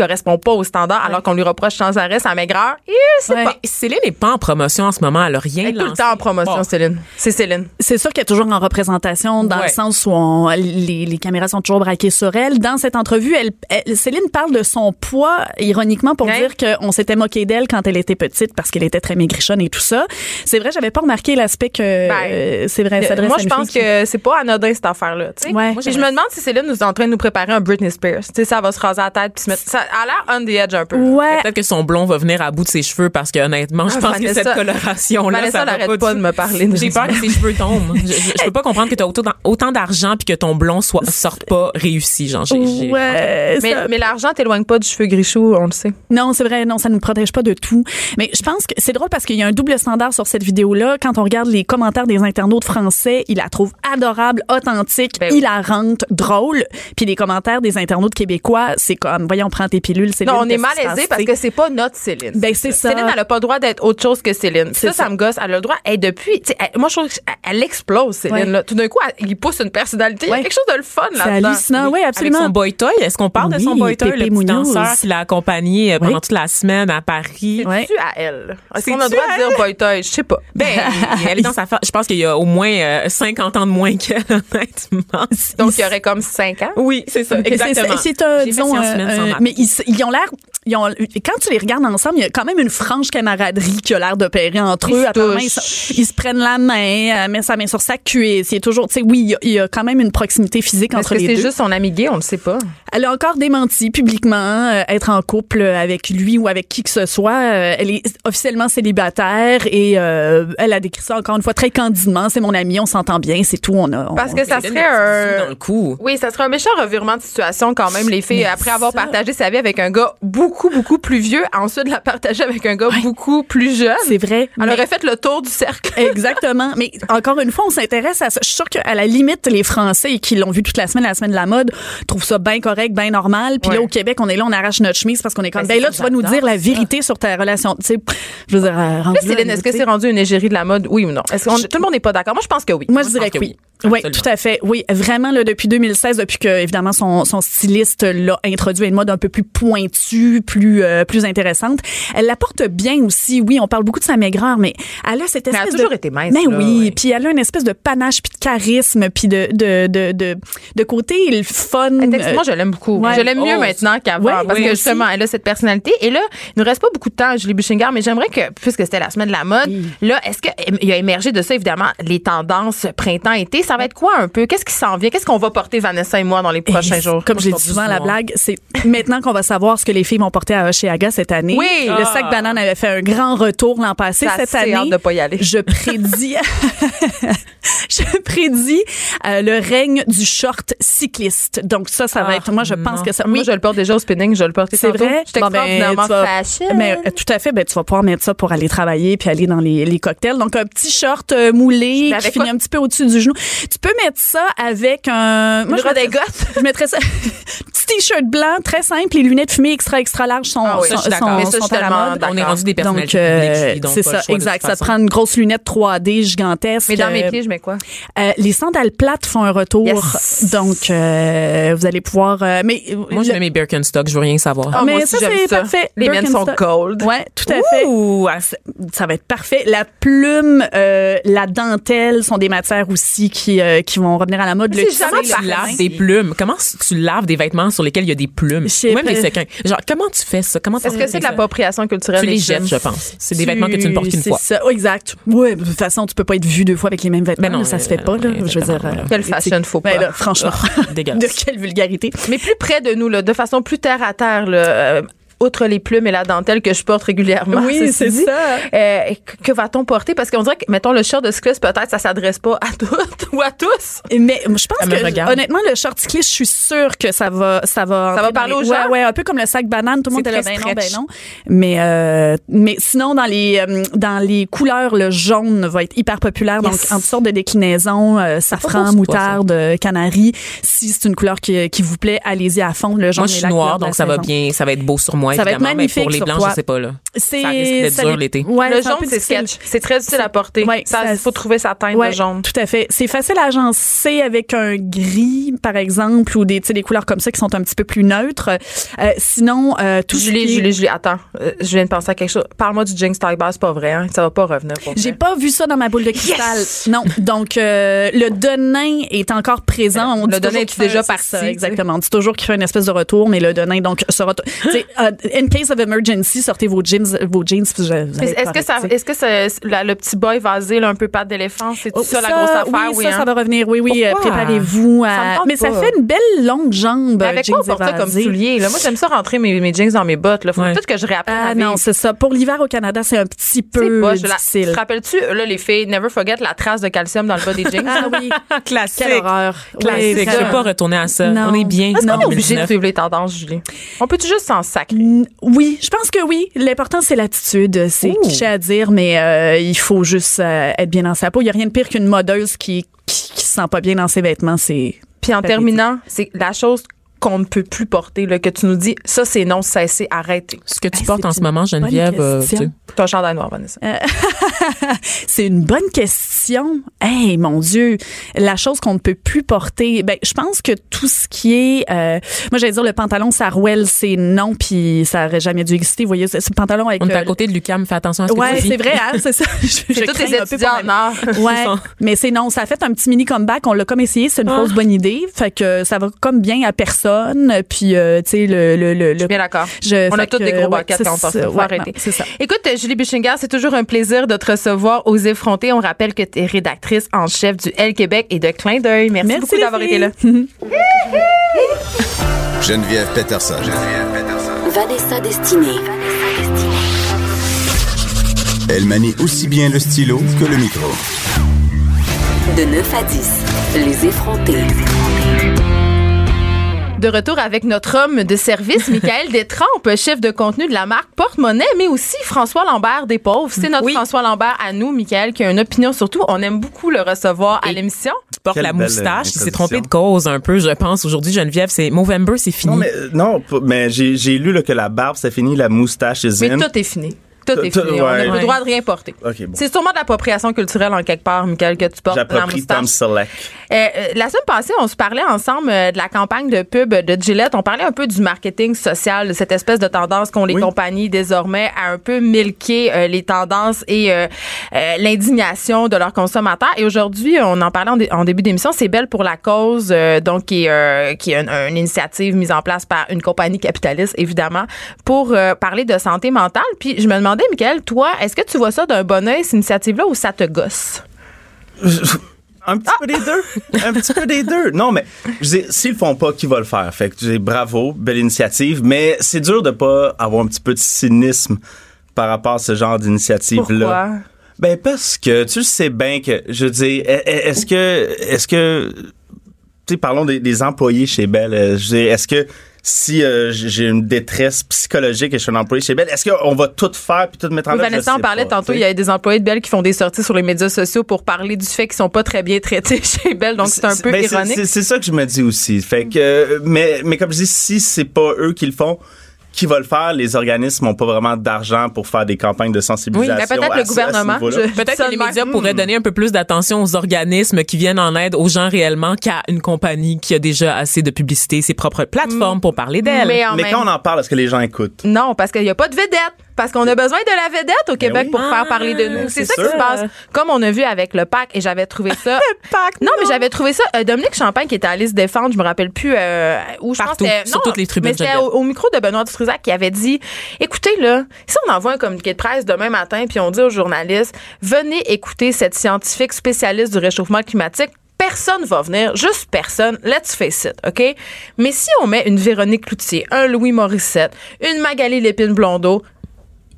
correspond pas aux standards alors qu'on lui reproche sans arrêt sa maigreur. Et c'est Ouais. pas. Céline n'est pas en promotion en ce moment. Elle a rien Elle est tout le temps en promotion. Céline. C'est Céline. C'est sûr qu'elle est toujours en représentation dans Ouais. le sens où on- les, les caméras sont toujours braquées sur elle. Dans cette entrevue, elle, elle- Céline parle de son poids, ironiquement, pour dire qu'on s'était moqué d'elle quand elle était petite parce qu'elle était très maigrichonne et tout ça. C'est vrai, j'avais pas remarqué l'aspect que euh, c'est vrai, elle Ben, Moi, je pense qui- que c'est pas anodin cette affaire-là. Puis je me demande si Céline nous est en train de nous préparer un Britney Spears. Tu sais, ça va se raser la tête puis se mettre. Ça a l'air on the edge un peu. Ouais. Peut-être que son blond va venir à bout de ses cheveux parce que honnêtement, je Ah, pense que cette coloration-là, Vanessa ça va n'arrête pas, pas de me parler de J'ai peur que ses cheveux tombent. Je, je, je peux pas comprendre que tu as autant, autant d'argent puis que ton blond soit sorte pas réussi. Genre, j'ai- Ouais, Mais, mais l'argent t'éloigne pas du cheveu grichou, on le sait. Non, c'est vrai, non, ça nous protège pas de tout. Mais je pense que c'est drôle parce qu'il y a un double standard sur cette vidéo-là. Quand on regarde les commentaires des internautes français, ils la trouvent adorable, authentique, Ben oui. hilarante, drôle. Puis les commentaires des internautes québécois, c'est comme, voyons, prends tes pilules, c'est Non, on est malaisé parce que c'est pas notre Céline. Ben, c'est ça. Céline, elle a pas le droit d'être autre chose que Céline. C'est Ça, ça, ça. me gosse. Elle a le droit. Et depuis, tu sais, elle- moi, je trouve qu'elle elle explose, Céline. Ouais. là. Tout d'un coup, elle- il pousse une personnalité. Il y a quelque chose de le fun C'est là-dedans. hallucinant, oui, Avec absolument. son boy toy, est-ce qu'on parle de son Oui, boy toy, Pépé le petit danseur qui l'a accompagné euh, pendant Oui. toute la semaine à Paris? Ouais. C'est-tu à elle? Est-ce qu'on a le droit de dire boy toy? Je sais pas. Ben, elle est dans sa fa- Je pense qu'il y a au moins euh, 50 ans de moins qu'elle, honnêtement. Donc, il y aurait comme 5 ans? Oui, c'est ça, C'est- exactement. C'est c'est un, fait disons, mais ils, ils ont l'air, ils ont, quand tu les regardes ensemble, il y a quand même une franche camaraderie qui a l'air d'opérer entre Ils eux. Apparemment. Ils, se- ils se prennent la main, elle met sa main sur sa cuisse. Il y a toujours, tu sais, oui, il y, a, il y a quand même une proximité physique Est-ce entre que les c'est deux. juste son ami gay? On le sait pas. Elle a encore démenti publiquement euh, être en couple avec lui ou avec qui que ce soit. Euh, elle est officiellement célibataire et euh, elle a décrit ça encore une fois très candidement. C'est mon ami, on s'entend bien, c'est tout. On a, on- Parce que ça serait un. dans le cou. Oui, ça serait un méchant revirement de situation quand même, les filles, Mais après avoir ça- partagé sa avec un gars beaucoup, beaucoup plus vieux, ensuite la partager avec un gars beaucoup plus jeune. c'est vrai. Elle mais- aurait fait le tour du cercle. Exactement. Mais encore une fois, on s'intéresse à ça. Je suis sûre qu'à la limite, les Français qui l'ont vu toute la semaine, la semaine de la mode, trouvent ça bien correct, bien normal. Puis là, au Québec, on est là, on arrache notre chemise parce qu'on est comme, Ben, ben là, tu vas nous dire la ça. vérité sur ta relation. Tu sais, je veux dire, euh, est-ce que c'est rendu une égérie de la mode, oui ou non? Est-ce tout le monde n'est pas d'accord? Moi, je pense que oui. Moi, je je dirais que oui. Oui. Oui, Absolument. tout à fait. Oui, vraiment, là, depuis 2016, depuis que, évidemment, son, son styliste l'a introduit à une mode un peu plus pointue, plus, euh, plus intéressante. Elle la porte bien aussi. Oui, on parle beaucoup de sa maigreur, mais elle a cette Mais elle a espèce toujours de... été mince, Mais là, oui, ouais. puis elle a une espèce de panache, puis de charisme, puis de, de, de, de, de côté le fun. Moi, je l'aime beaucoup. ouais. Je l'aime mieux Oh. maintenant qu'avant Ouais, parce oui, que aussi. justement, elle a cette personnalité. Et là, il nous reste pas beaucoup de temps, Julie Buchinger, mais j'aimerais que, puisque c'était la semaine de la mode, là, est-ce qu'il a émergé de ça, évidemment, les tendances printemps-été? Ça va être quoi un peu? Qu'est-ce qui s'en vient? Qu'est-ce qu'on va porter, Vanessa et moi, dans les prochains Et jours? Comme j'ai dit souvent la blague, c'est maintenant qu'on va savoir ce que les filles vont porter à Oshéaga cette année. Oui. Le Ah. sac banane avait fait un grand retour l'an passé. J'ai cette année, hâte de pas y aller. je prédis, je prédis euh, le règne du short cycliste. Donc ça, ça va Ah, être, moi je pense que ça, Moi, oui, je le porte déjà au spinning, je le porte c'est vrai? Je Bon, ben, vas-. Mais euh, tout à fait, ben tu vas pouvoir mettre ça pour aller travailler puis aller dans les, les cocktails. Donc un petit short euh, moulé qui finit un petit peu au-dessus du genou. Tu peux mettre ça avec un Moi, je mettrais- je mettrais ça petit t-shirt blanc très simple, les lunettes fumées extra extra larges sont Ah oui, sont, ça, sont-. Mais ça, sont à la mode. On est rendu des Donc personnalités euh, publiques, donc c'est pas le ça exact, ça te prend une grosse lunette 3D gigantesque. Mais dans mes Euh, pieds, je mets quoi? euh, les sandales plates font un retour, Yes. donc euh, vous allez pouvoir. euh, mais Moi, je mets mes Birkenstock, je veux rien savoir. Ah, mais moi aussi, ça c'est parfait. Les miennes sont gold. Ouais, tout à fait. Ouh, Ah, c'est- ça va être parfait. La plume, euh, la dentelle sont des matières aussi qui qui, euh, qui vont revenir à la mode. Le comment tu laves des plumes? Comment tu laves des vêtements sur lesquels il y a des plumes? Ou même des séquins. Genre, comment tu fais ça? Comment Est-ce que c'est de l'appropriation culturelle? Tu les jettes, je pense. C'est des vêtements que tu ne portes qu'une fois. Ça. Oh, exact. Oui, de toute façon, tu peux pas être vu deux fois avec les mêmes vêtements. Ben non, ça se fait pas, là. Je veux dire. Quelle fashion faut ben pas. Franchement. de quelle vulgarité. Mais plus près de nous, là, de façon plus terre à terre, là, outre les plumes et la dentelle que je porte régulièrement. Oui, c'est ça. Euh, que va-t-on porter? Parce qu'on dirait que, mettons, le short de cycliste, peut-être, ça s'adresse pas à toutes ou à tous. Mais je pense que, honnêtement, le short cycliste, je suis sûre que ça va, ça va. Ça va parler aux gens? Ouais, ouais, un peu comme le sac banane. Tout le monde est là, ben non, ben non. Mais, euh, mais sinon, dans les, euh, dans les couleurs, le jaune va être hyper populaire. Donc, en sortes de déclinaisons, euh, safran, moutarde, canari. Si c'est une couleur qui, qui vous plaît, allez-y à fond. Le jaune Moi, je suis noire, donc ça va bien, ça va être beau sur moi ça va être magnifique mais pour les blancs, je sais pas là. C'est ça risque d'être dur l'été. Ouais, le jaune c'est sketch, c'est très difficile à porter. Ouais, ça, il faut trouver sa teinte ouais, de jaune. Tout à fait. C'est facile à agencer avec un gris par exemple ou des des couleurs comme ça qui sont un petit peu plus neutres. Euh, sinon euh, tout Julie, qui... Julie, Julie, attends, euh, je viens de penser à quelque chose. Parle-moi du Jinx Tiger, c'est pas vrai hein? ça va pas revenir J'ai pas vu ça dans ma boule de cristal. Yes! Non, donc euh, le Denain est encore présent. On le Denain est déjà parti. Ça, exactement. On dit toujours qu'il fait une espèce de retour mais le Denain donc sera uh, in case of emergency, sortez vos jeans, vos jeans. Est-ce que ça, est-ce que ça, le petit boy vasé, là, un peu patte d'éléphant, c'est oh, ça, la grosse affaire? Oui, oui ça, hein? ça va revenir. Oui, oui, euh, préparez-vous. À... Mais ça fait une belle longue jambe. Mais avec quoi on porte ça comme soulier? Là? Moi, j'aime ça rentrer mes, mes jeans dans mes bottes. Il faut ouais. peut-être que je réapprenne ah, Non, c'est ça. Pour l'hiver au Canada, c'est un petit peu pas, difficile. La, te rappelles-tu, là, les filles, never forget la trace de calcium dans le bas des jeans? ah oui. Classique. Quelle horreur. Classique. Je ne veux pas retourner à ça. On est bien. Est-ce qu'on est obligé de suivre les tendances, Julie? On peut-tu juste s'en sacrer? Oui, je pense que oui. L'important, c'est l'attitude. C'est cliché à dire, mais euh, il faut juste euh, être bien dans sa peau. Il n'y a rien de pire qu'une modeuse qui, qui, qui se sent pas bien dans ses vêtements. C'est. Puis en terminant, c'est la chose qu'on ne peut plus porter, là, que tu nous dis, ça c'est non, cessez, arrêtez. Ce que tu hey, portes en ce moment, Geneviève, euh, tu ton chandail noir, Vanessa. Euh, c'est une bonne question. Hey, mon Dieu, la chose qu'on ne peut plus porter, ben, je pense que tout ce qui est, euh, moi j'allais dire le pantalon Sarouel, c'est non, puis ça aurait jamais dû exister. Vous voyez, ce pantalon avec. On est à côté de Lucam, fais attention à ce que ouais, tu dis. c'est vrai, hein, c'est ça. c'est tous les étudiants en art. Ouais, mais c'est non, ça a fait un petit mini comeback. On l'a comme essayé, c'est une ah. fausse bonne idée. Fait que ça va comme bien à personne. Puis, euh, tu sais, le, le, le, Je suis bien d'accord. On a tous des gros ouais, baquettes quand on. Faut arrêter. C'est ça. Écoute, Julie Buchinger, c'est toujours un plaisir de te recevoir aux effrontés. On rappelle que tu es rédactrice en chef du L Québec et de Clin d'œil. Merci, Merci beaucoup d'avoir été là. Geneviève Peterson. Geneviève Peterson. Vanessa Destinée. Elle manie aussi bien le stylo que le micro. De 9 à 10, les effrontés. De retour avec notre homme de service, Michael Détrempe, chef de contenu de la marque Porte-Monnaie, mais aussi François Lambert des Pauvres. C'est notre Oui. François Lambert à nous, Michael, qui a une opinion surtout. On aime beaucoup le recevoir à l'émission. Tu portes Quelle la moustache. Il s'est trompé de cause un peu, je pense. Aujourd'hui, Geneviève, c'est Movember, c'est fini. Non, mais, euh, non, p- mais j'ai lu là, que la barbe, c'est fini, la moustache, is Mais tout est fini. Tout est. On n'a plus le droit de rien porter. Bon. C'est sûrement de l'appropriation culturelle en quelque part, Michael, que tu portes la moustache. Euh, euh, la semaine passée, on se parlait ensemble euh, de la campagne de pub de Gillette. On parlait un peu du marketing social, de cette espèce de tendance qu'ont les Oui. compagnies désormais à un peu milquer euh, les tendances et euh, l'indignation de leurs consommateurs. Et aujourd'hui, on en parlait en, dé- en début d'émission, c'est Belle pour la cause, donc qui est, qui est une, une initiative mise en place par une compagnie capitaliste, évidemment, pour parler de santé mentale. Puis je me demandais, Michael, toi, est-ce que tu vois ça d'un bon oeil, cette initiative-là, ou ça te gosse? Un petit peu des deux. Un petit peu des deux. Non, mais s'ils le font pas, qui va le faire? Fait que je dis, bravo, belle initiative, mais c'est dur de pas avoir un petit peu de cynisme par rapport à ce genre d'initiative-là. Pourquoi? Ben parce que tu sais bien que je dis est-ce que est-ce que tu sais parlons des, des employés chez Bell euh, je dis est-ce que si euh, j'ai une détresse psychologique et je suis un employé chez Bell, est-ce qu'on va tout faire puis tout mettre en Oui, œuvre? Vanessa, on parlait pas, tantôt, il y a des employés de Bell qui font des sorties sur les médias sociaux pour parler du fait qu'ils sont pas très bien traités chez Bell, donc c'est un peu Ben, ironique. c'est- C'est ça que je me dis aussi. Fait que, euh, mais, mais comme je dis, si c'est pas eux qui le font, qui va le faire? Les organismes n'ont pas vraiment d'argent pour faire des campagnes de Oui, sensibilisation. mais peut-être à le gouvernement. Peut-être que les médias pourraient donner un peu plus d'attention aux organismes qui viennent en aide aux gens réellement qu'à une compagnie qui a déjà assez de publicité, ses propres plateformes pour parler d'elle. Mais en Mais même quand on en parle, est-ce que les gens écoutent? Non, parce qu'il n'y a pas de vedette. Parce qu'on a besoin de la vedette au Québec oui. pour faire Ah, parler de nous. C'est c'est ça qui se passe. Comme on a vu avec le PAC, et j'avais trouvé ça. non, mais j'avais trouvé ça. euh, Dominique Champagne qui était allé se défendre, je me rappelle plus euh, où je Partout, pense que c'était- sur non, toutes les tribunes, Mais c'était au micro de Benoît Dutrisac qui avait dit écoutez là, si on envoie un communiqué de presse demain matin puis on dit aux journalistes venez écouter cette scientifique spécialiste du réchauffement climatique Personne va venir, juste personne. Let's face it, OK? Mais si on met une Véronique Cloutier, un Louis Morissette, une Magali Lépine-Blondeau,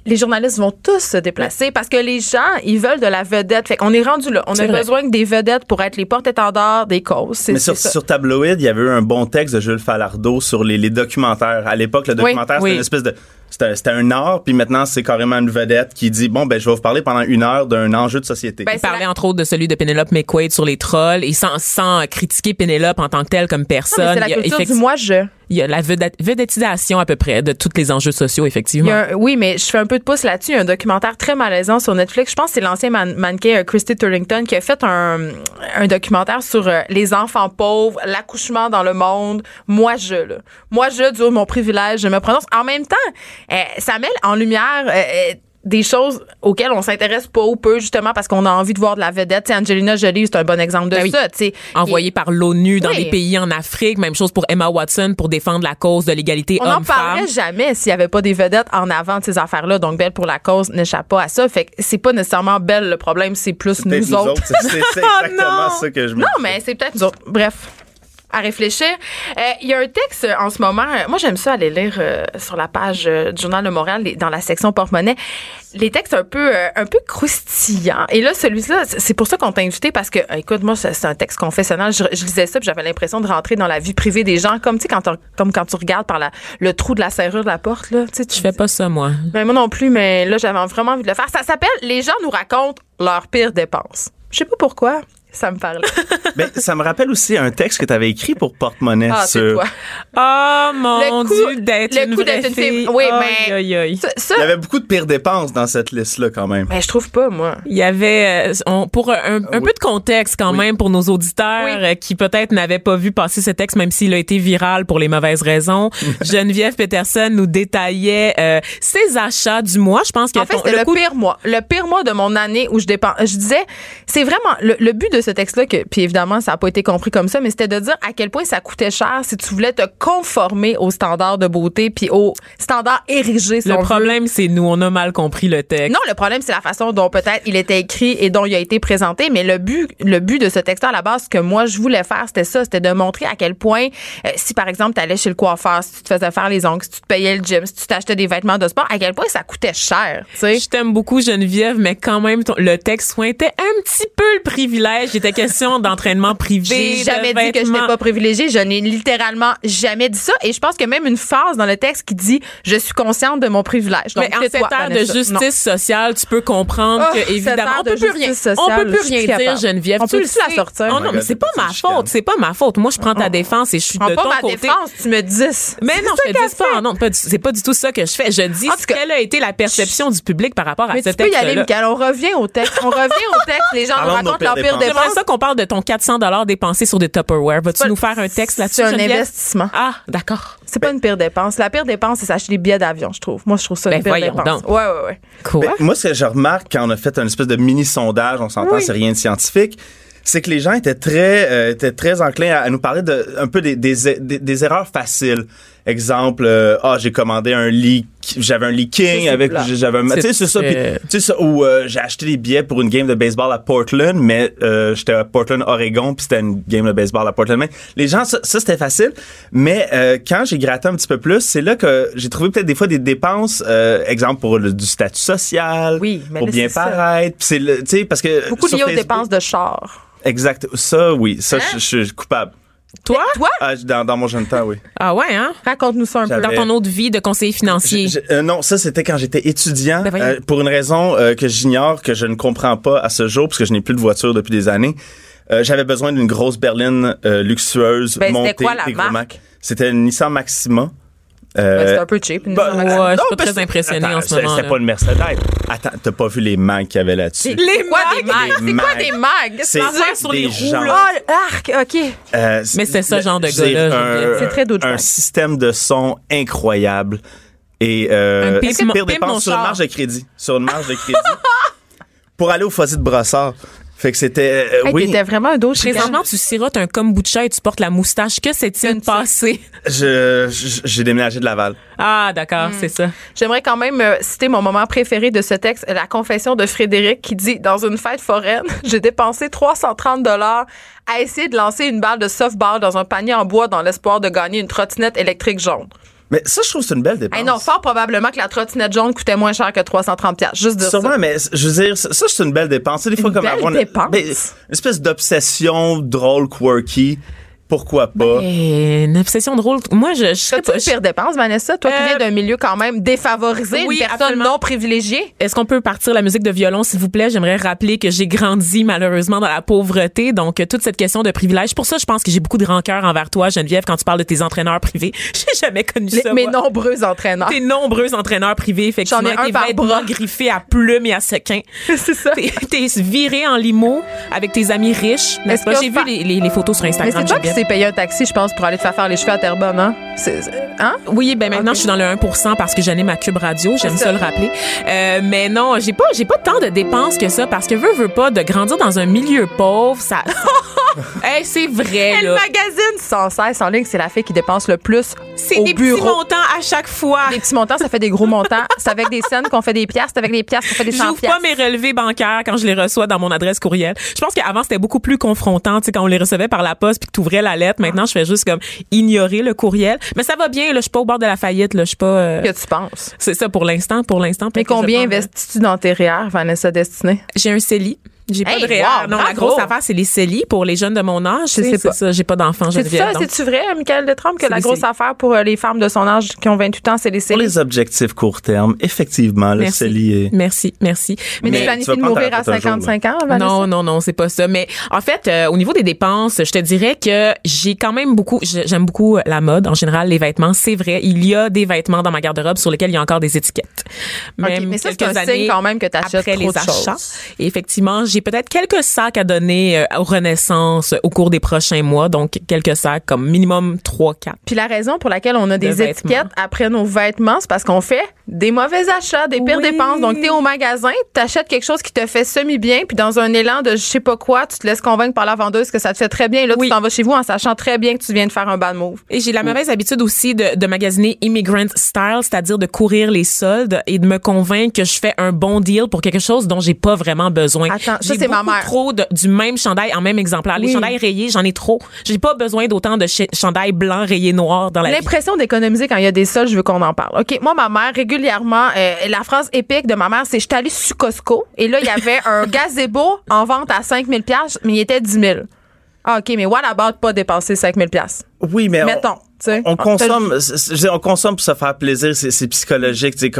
les journalistes vont tous se déplacer parce que les gens, ils veulent de la vedette. Fait qu'on est rendu là. On a vrai. besoin que des vedettes pour être les porte-étendards des causes. Mais sur, c'est ça. sur Tabloïd, il y avait eu un bon texte de Jules Falardeau sur les, les documentaires. À l'époque, le documentaire, c'était oui. une espèce de. C'était c'était un art, puis maintenant, c'est carrément une vedette qui dit Bon, ben, je vais vous parler pendant une heure d'un enjeu de société. Ben, Il parlait entre autres de celui de Penelope McQuaid sur les trolls et sans, sans critiquer Penelope en tant que telle comme Non, mais personne. c'est la Il y a culture du effecti- moi-je. Il y a la vedette- vedettisation à peu près de tous les enjeux sociaux, Il effectivement. y a un- oui, mais je fais un peu de pouce là-dessus. Il y a un documentaire très malaisant sur Netflix. Je pense que c'est l'ancien man- mannequin euh, Christy Turlington qui a fait un, un documentaire sur euh, les enfants pauvres, l'accouchement dans le monde. Moi, je, là. Moi, je, du haut de mon privilège, je me prononce. En même temps, ça met en lumière... euh, euh, des choses auxquelles on s'intéresse pas ou peu justement parce qu'on a envie de voir de la vedette. Tu sais, Angelina Jolie, c'est un bon exemple de Ben oui. ça. tu sais. Envoyé Et par l'ONU dans Oui. des pays en Afrique. Même chose pour Emma Watson pour défendre la cause de l'égalité On n'en homme-femme. parlerait jamais s'il n'y avait pas des vedettes en avant de ces affaires-là. Donc, Belle pour la cause n'échappe pas à ça. Fait que c'est pas nécessairement Belle le problème, c'est plus nous, autres. C'est Oh exactement non! ça que je me Non, dis. mais c'est peut-être nous autres. Bref. À réfléchir. Euh, Il y a un texte en ce moment. euh, moi, j'aime ça aller lire euh, sur la page euh, du Journal de Montréal, les- dans la section porte-monnaie, les textes un peu, euh, un peu croustillants. Et là, celui-là, c'est pour ça qu'on t'a invité parce que, écoute, moi, c'est un texte confessionnel. Je, je lisais ça, puis j'avais l'impression de rentrer dans la vie privée des gens, comme tu sais, quand, comme quand tu regardes par la, le trou de la serrure de la porte, là. Tu sais, tu Je fais pas ça, moi. ben, moi non plus, mais là, j'avais vraiment envie de le faire. Ça s'appelle Les gens nous racontent leurs pires dépenses. Je sais pas pourquoi. Ça me parlait. Ben, ça me rappelle aussi un texte que tu avais écrit pour Porte-Monnaie Ah, c'est sur. toi. Oh mon Le coup- Dieu, d'être le une coup vraie d'être une fille. Oui, mais- aïe, aïe. Ça, ça- Il y avait beaucoup de pires dépenses dans cette liste-là, quand même. ben, je trouve pas, moi. Il y avait, euh, on- pour un, un oui. peu de contexte quand même pour nos auditeurs Oui. euh, qui peut-être n'avaient pas vu passer ce texte, même s'il a été viral pour les mauvaises raisons. Geneviève Peterson nous détaillait euh, ses achats du mois. Je pense que En fait, ton- c'était le, pire mois. Le pire mois de mon année où je dépense. Je disais, c'est vraiment le, le but de ce texte-là, que, puis évidemment, ça n'a pas été compris comme ça, mais c'était de dire à quel point ça coûtait cher si tu voulais te conformer aux standards de beauté puis aux standards érigés. si le problème, c'est nous, on a mal compris le texte. Non, le problème, c'est la façon dont peut-être il était écrit et dont il a été présenté. Mais le but, le but de ce texte à la base, ce que moi, je voulais faire, c'était ça. C'était de montrer à quel point, euh, si par exemple, tu allais chez le coiffeur, si tu te faisais faire les ongles, si tu te payais le gym, si tu t'achetais des vêtements de sport, à quel point ça coûtait cher, tu sais. Je t'aime beaucoup, Geneviève, mais quand même, ton- le texte sointait un petit peu le privilège. Il était question d'entraînement privé. J'ai jamais dit que je n'étais pas privilégiée. Je n'ai littéralement jamais dit ça. Et je pense que même une phrase dans le texte qui dit Je suis consciente de mon privilège. Donc, Mais en cette ère de Vanessa. justice Non. sociale, tu peux comprendre Oh, que évidemment on peut plus rien, justice on peut sociale, plus rien dire, capable. Geneviève. On tu peut le plus la sais. sortir? Oh Oh non, my mais c'est pas ma faute, c'est pas ma faute. Moi, je prends ta défense et je suis Prends de pas ton ma côté. défense, tu me dis. Mais non, C'est je te ça dis pas. Non, pas du- c'est pas du tout ça que je fais. Je dis quelle a été la perception du public par rapport à Mais ce tu peux y aller, texte-là. Michael. On revient au texte. On revient au texte. Les gens nous racontent leurs pires pires dépenses. J'aimerais dépenses. ça qu'on parle de ton 400 dollars dépensé sur des Tupperware. Vas-tu nous faire un texte là-dessus, C'est un Geneviève? investissement. Ah, d'accord. C'est pas une pire dépense. La pire dépense, c'est s'acheter des billets d'avion, je trouve. Moi, je trouve ça une Ben, pire voyons dépense. donc. Ouais, ouais, ouais. Quoi? Ben, moi, ce que je remarque quand on a fait un espèce de mini-sondage, on s'entend, Oui. c'est rien de scientifique, c'est que les gens étaient très, euh, étaient très enclins à, à nous parler de un peu des, des, des, des erreurs faciles. Exemple, euh, ah, j'ai commandé un leak, j'avais un leaking avec, j'avais un, tu sais, c'est ça, tu sais ça, ou euh, j'ai acheté des billets pour une game de baseball à Portland, mais euh, j'étais à Portland, Oregon, puis c'était une game de baseball à Portland. Mais les gens, ça, ça, c'était facile, mais euh, quand j'ai gratté un petit peu plus, c'est là que j'ai trouvé peut-être des fois des dépenses, exemple pour le, du statut social, Oui, mais pour là, bien paraître, c'est tu sais parce que Beaucoup liés aux dépenses de char. Exact, ça oui, ça Hein? je je suis coupable. Toi? Toi, Ah, dans, dans mon jeune temps, oui. Ah ouais, hein? raconte-nous ça un peu. Dans ton autre vie de conseiller financier. Je- je- euh, non, ça c'était quand j'étais étudiant, Ben euh, pour une raison euh, que j'ignore, que je ne comprends pas à ce jour, parce que je n'ai plus de voiture depuis des années. Euh, J'avais besoin d'une grosse berline euh, luxueuse, Ben, c'était montée, quoi la marque? Mac. C'était une Nissan Maxima. Euh, c'est un peu cheap. une bah. Ouais, je suis non, pas très c'est- impressionnée attends, en ce c'est- moment, C'était là. pas une Mercedes. Attends, t'as pas vu les mags qu'il y avait là-dessus? C'est quoi des mags? C'est quoi des mags? C'est sur les roues, gens- là. Oh, l'arc, OK. Euh, Mais c'est ça, le- genre de c'est gars-là. C'est très douchebag. Un système de son incroyable. Et euh, c'est pire dépense sur une marge de crédit? Sur une marge de crédit? pour aller au fossé de brossard. Fait que c'était... euh, Hey, oui, T'étais vraiment un dos Présentement, tu sirotes un kombucha et tu portes la moustache. Que s'est-il passé? je- je- j'ai déménagé de Laval. Ah, d'accord, Hmm. c'est ça. J'aimerais quand même euh, citer mon moment préféré de ce texte, la confession de Frédéric qui dit Dans une fête foraine, j'ai dépensé 330 dollars à essayer de lancer une balle de softball dans un panier en bois dans l'espoir de gagner une trottinette électrique jaune. Mais ça, je trouve que c'est une belle dépense. Hey non, fort probablement que la trottinette jaune coûtait moins cher que 330 pièces. Juste de Sûrement, ça. mais je veux dire, ça, c'est une belle dépense. Des fois, Une comme belle avoir une, dépense. ben, une espèce d'obsession drôle, quirky. Pourquoi pas? Et une obsession drôle. Moi, je, je serais pas. une pire dépense, Vanessa? Toi qui Euh, viens d'un milieu quand même défavorisé, oui, une personne absolument. non privilégiée. Est-ce qu'on peut partir la musique de violon, s'il vous plaît? J'aimerais rappeler que j'ai grandi malheureusement dans la pauvreté. Donc, euh, toute cette question de privilège. Pour ça, je pense que j'ai beaucoup de rancœur envers toi, Geneviève, quand tu parles de tes entraîneurs privés. J'ai jamais connu Les- ça. mes moi. nombreux entraîneurs. Tes nombreux entraîneurs privés, effectivement. J'en ai un tes par vêtements bras. griffés à plumes et à sequins. C'est ça. T'es viré en limo avec tes amis riches. J'ai vu les, les- les photos sur Instagram. S'est payé un taxi, je pense, pour aller te faire faire les cheveux à Terrebonne, hein? Hein? Oui, ben maintenant je suis dans le 1% parce que j'anime ma Cube Radio, j'aime ça. le rappeler. Euh, mais non, j'ai pas j'ai pas tant de dépenses que ça parce que veux veux pas de grandir dans un milieu pauvre, ça Hey, c'est vrai Elle là. magazine sans cesse en ligne, c'est la fille qui dépense le plus C'est des bureau. petits montants à chaque fois. Des petits montants, ça fait des gros montants. C'est avec des scènes qu'on fait des piastres, c'est avec des piastres qu'on fait des 100 J'ouvre pas mes relevés bancaires quand je les reçois dans mon adresse courriel. Je pense qu'avant c'était beaucoup plus confrontant, tu sais quand on les recevait par la poste puis que tu ouvrais la lettre. Maintenant, je fais juste comme ignorer le courriel. Mais ça va bien, là, je suis pas au bord de la faillite, là, je suis pas euh, Que tu penses? C'est ça pour l'instant, pour l'instant. Mais combien investis-tu dans tes REER, Vanessa Destinée? J'ai un CELI. J'ai pas de wow, non, la grosse affaire, c'est les CELI pour les jeunes de mon âge. Je tu sais C'est pas. ça, j'ai pas d'enfant, C'est ça, c'est-tu vrai, Michael Détrempe, que la grosse CELI. affaire pour euh, les femmes de son âge qui ont 28 ans, c'est les Pour CELI? les objectifs court terme, effectivement, le Merci. CELI est... Merci, merci. Mais, Mais tu tu planifies de mourir à retraite un jour, 55 ans, Vanessa? Non, non, non, c'est pas ça. Mais en fait, euh, au niveau des dépenses, je te dirais que j'ai quand même beaucoup, j'aime beaucoup la mode en général, les vêtements. C'est vrai, il y a des vêtements dans ma garde-robe sur lesquels il y a encore des étiquettes. Même mais ça, c'est quelques un signe années quand même que t'achètes après trop les de achats. choses. Et effectivement, j'ai peut-être quelques sacs à donner euh, aux Renaissance au cours des prochains mois. Donc, quelques sacs, comme minimum 3, 4. Puis la raison pour laquelle on a des étiquettes après nos vêtements, c'est parce qu'on fait des mauvais achats, des pires Oui. dépenses. Donc, tu es au magasin, t'achètes quelque chose qui te fait semi-bien, puis dans un élan de je sais pas quoi, tu te laisses convaincre par la vendeuse que ça te fait très bien. Et là, Oui. tu t'en vas chez vous en sachant très bien que tu viens de faire un bad move. Et j'ai la mauvaise habitude aussi de, de magasiner immigrant style, c'est-à-dire de courir les soldes et de me convaincre que je fais un bon deal pour quelque chose dont j'ai pas vraiment besoin. Attends, ça, j'ai c'est ma beaucoup mère. trop de- du même chandail en même exemplaire. Les chandails rayés, j'en ai trop. J'ai pas besoin d'autant de ch- chandails blancs rayés noirs dans la vie. L'impression d'économiser quand il y a des soldes, je veux qu'on en parle. OK, moi, ma mère, régulièrement, euh, la phrase épique de ma mère, c'est « Je suis allée sur Costco et là, il y avait un gazebo en vente à 5 000 mais il était 10 000 Ah, OK, mais what about pas dépenser 5 000 Oui, mais on- Mettons, tu sais. on, Ah, consomme, c'est- c'est- je veux dire, on consomme pour se faire plaisir, c'est psychologique, tu sais,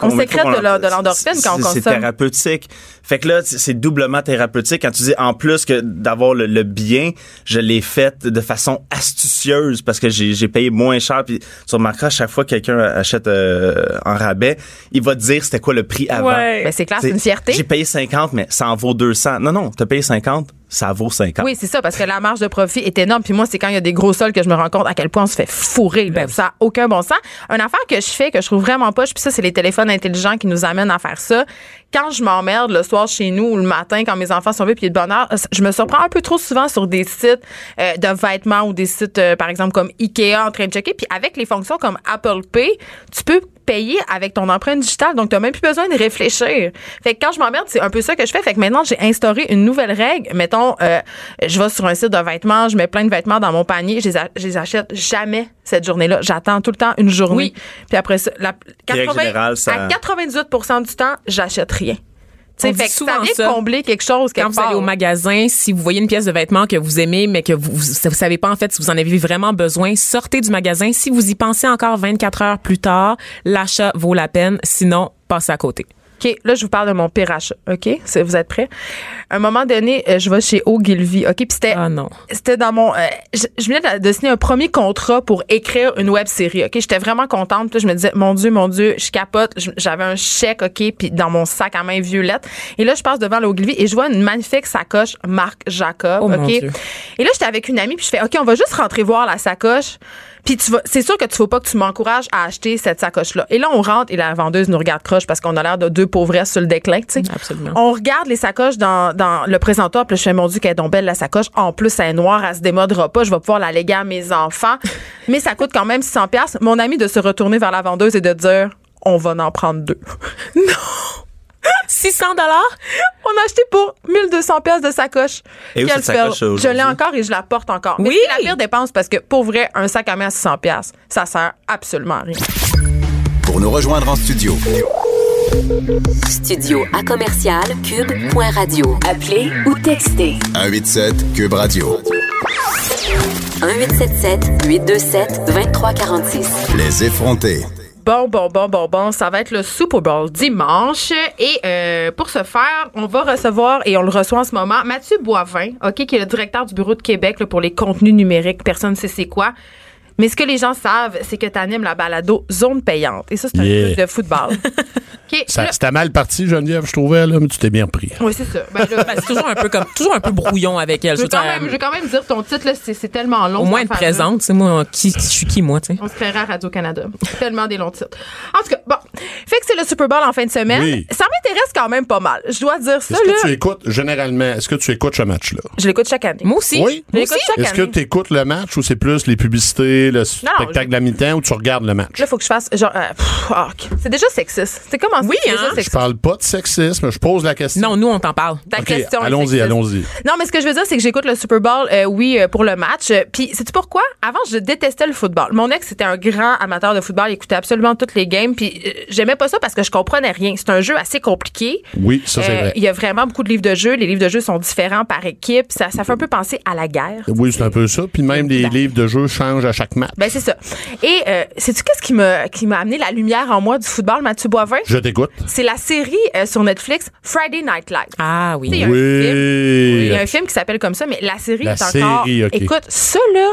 On sécrète de l'endorphine quand on consomme. C'est thérapeutique. Fait que là, c'est doublement thérapeutique quand tu dis en plus que d'avoir le, le bien, je l'ai fait de façon astucieuse parce que j'ai payé moins cher. Puis tu remarqueras, à chaque fois que quelqu'un achète euh, en rabais, il va te dire c'était quoi le prix avant. Ouais. Ben, c'est clair, c'est une fierté. J'ai payé 50, mais ça en vaut 200. Non, non, t'as payé 50, ça vaut 50. Oui, c'est ça, parce que la marge de profit est énorme. Puis moi, c'est quand il y a des gros sols que je me rends compte à quel point on se fait fourrer. Ben. Ça n'a aucun bon sens. Une affaire que je fais, que je trouve vraiment pas, puis ça, c'est les téléphones intelligents qui nous amènent à faire ça. Quand je m'emmerde le soir chez nous ou le matin, quand mes enfants sont vus puis de bonne heure, je me surprends un peu trop souvent sur des sites euh, de vêtements ou des sites, euh, par exemple, comme Ikea en train de checker. Puis avec les fonctions comme Apple Pay, tu peux payer avec ton empreinte digitale. Donc, tu n'as même plus besoin de réfléchir. Fait que quand je m'emmerde, c'est un peu ça que je fais. Fait que maintenant, j'ai instauré une nouvelle règle. Mettons, euh, je vais sur un site de vêtements, je mets plein de vêtements dans mon panier, je les, a- je les achète jamais cette journée-là. J'attends tout le temps une journée. Oui. Puis après ça, la, règle générale, ça- à 98 du temps, j'achète rien. On fait que ça vient combler quelque chose quelque Quand vous allez au magasin, si vous voyez une pièce de vêtement que vous aimez, mais que vous, vous, vous savez pas en fait si vous en avez vraiment besoin, sortez du magasin. Si vous y pensez encore 24 heures plus tard, l'achat vaut la peine. Sinon, passez à côté. OK, là, je vous parle de mon pire achat. OK? Vous êtes prêts? À un moment donné, euh, je vais chez Ogilvy. OK? Puis c'était. Ah non. C'était dans mon. euh, je, je venais de, de signer un premier contrat pour écrire une web série. OK? J'étais vraiment contente. Puis là, je me disais, mon Dieu, mon Dieu, je capote. J'avais un chèque, OK? Puis dans mon sac à main violette. Et là, je passe devant l'Ogilvy et je vois une magnifique sacoche Marc Jacob. Oh, OK? mon Dieu. Et là, j'étais avec une amie. Puis je fais, OK, on va juste rentrer voir la sacoche. Puis tu vas, c'est sûr que tu faut pas que tu m'encourages à acheter cette sacoche-là. Et là, on rentre et la vendeuse nous regarde croche parce qu'on a l'air de deux pauvresses sur le déclin, tu sais. Absolument. On regarde les sacoches dans, dans le présentoir, puis je fais mon Dieu qu'elle est donc belle la sacoche. En plus, elle est noire, elle se démodera pas. Je vais pouvoir la léguer à mes enfants. Mais ça coûte quand même 600 pièces. Mon ami de se retourner vers la vendeuse et de dire, on va en prendre deux. non. 600 dollars? On a acheté pour 1200 pièces de sacoche. Et où cette sacoche. Je l'ai encore et je la porte encore. Mais Oui. c'est la pire dépense parce que pour vrai, un sac à main à 600 pièces, ça sert absolument à rien. Pour nous rejoindre en studio, Studio à commercial cube.radio. Appelez ou textez 187 Cube Radio. 1877 827 2346. Les effrontés. Bon, bon, bon, bon, bon, ça va être le Super Bowl dimanche. Et euh, pour ce faire, on va recevoir, et on le reçoit en ce moment, Mathieu Boivin, OK, qui est le directeur du Bureau de Québec pour les contenus numériques. Personne ne sait c'est quoi. Mais ce que les gens savent, c'est que tu animes la balado Zone payante. Et ça, c'est un Yeah. truc de football. OK, Ça- là- C'était mal parti, Geneviève, je trouvais, là, mais tu t'es bien pris. oui, c'est ça. Ben, Ben, c'est toujours un peu comme toujours un peu brouillon avec elle. je, veux quand même, je veux quand même dire ton titre, là, c'est, c'est tellement long. au moins affaire-là. présente, c'est moi qui, qui- je suis qui moi, tu sais. On se créera à Radio-Canada. Tellement des longs titres. En tout cas, bon. Fait que c'est le Super Bowl en fin de semaine. Oui. Ça m'intéresse quand même pas mal. Je dois dire ça, Est-ce là. que tu écoutes, généralement, est-ce que tu écoutes ce match-là? Je l'écoute chaque année. Moi aussi. Oui? Je l'écoute chaque Est-ce que tu écoutes le match ou c'est plus les publicités, le spectacle de la mi-temps ou tu regardes le match? Là, faut que je fasse genre. euh, pff, ah, ok. c'est déjà sexiste. C'est comment Oui, c'est hein? déjà Je sexiste. parle pas de sexisme, je pose la question. Non, nous on t'en parle. Ta OK, question est allons-y, sexiste. allons-y. Non, mais ce que je veux dire, c'est que j'écoute le Super Bowl, euh, oui, euh, pour le match. Euh, Puis, sais-tu pourquoi? Avant, je détestais le football. Mon ex était un grand amateur de football. Il écoutait absolument toutes les games. Puis, euh, j'aimais pas ça parce que je comprenais rien. C'est un jeu assez compliqué. Oui, ça c'est Euh, vrai. Il y a vraiment beaucoup de livres de jeux. Les livres de jeux sont différents par équipe. Ça, ça fait un peu penser à la guerre. Oui, c'est un peu ça. Puis même les livres de jeu changent à chaque match. Ben c'est ça. Et euh, sais-tu qu'est-ce qui m'a qui m'a amené la lumière en moi du football, Mathieu Boivin? Je t'écoute. C'est la série euh, sur Netflix Friday Night Live. Ah il y oui. Il y a un film qui s'appelle comme ça, mais la série La est encore. série, ok. Écoute, ça là.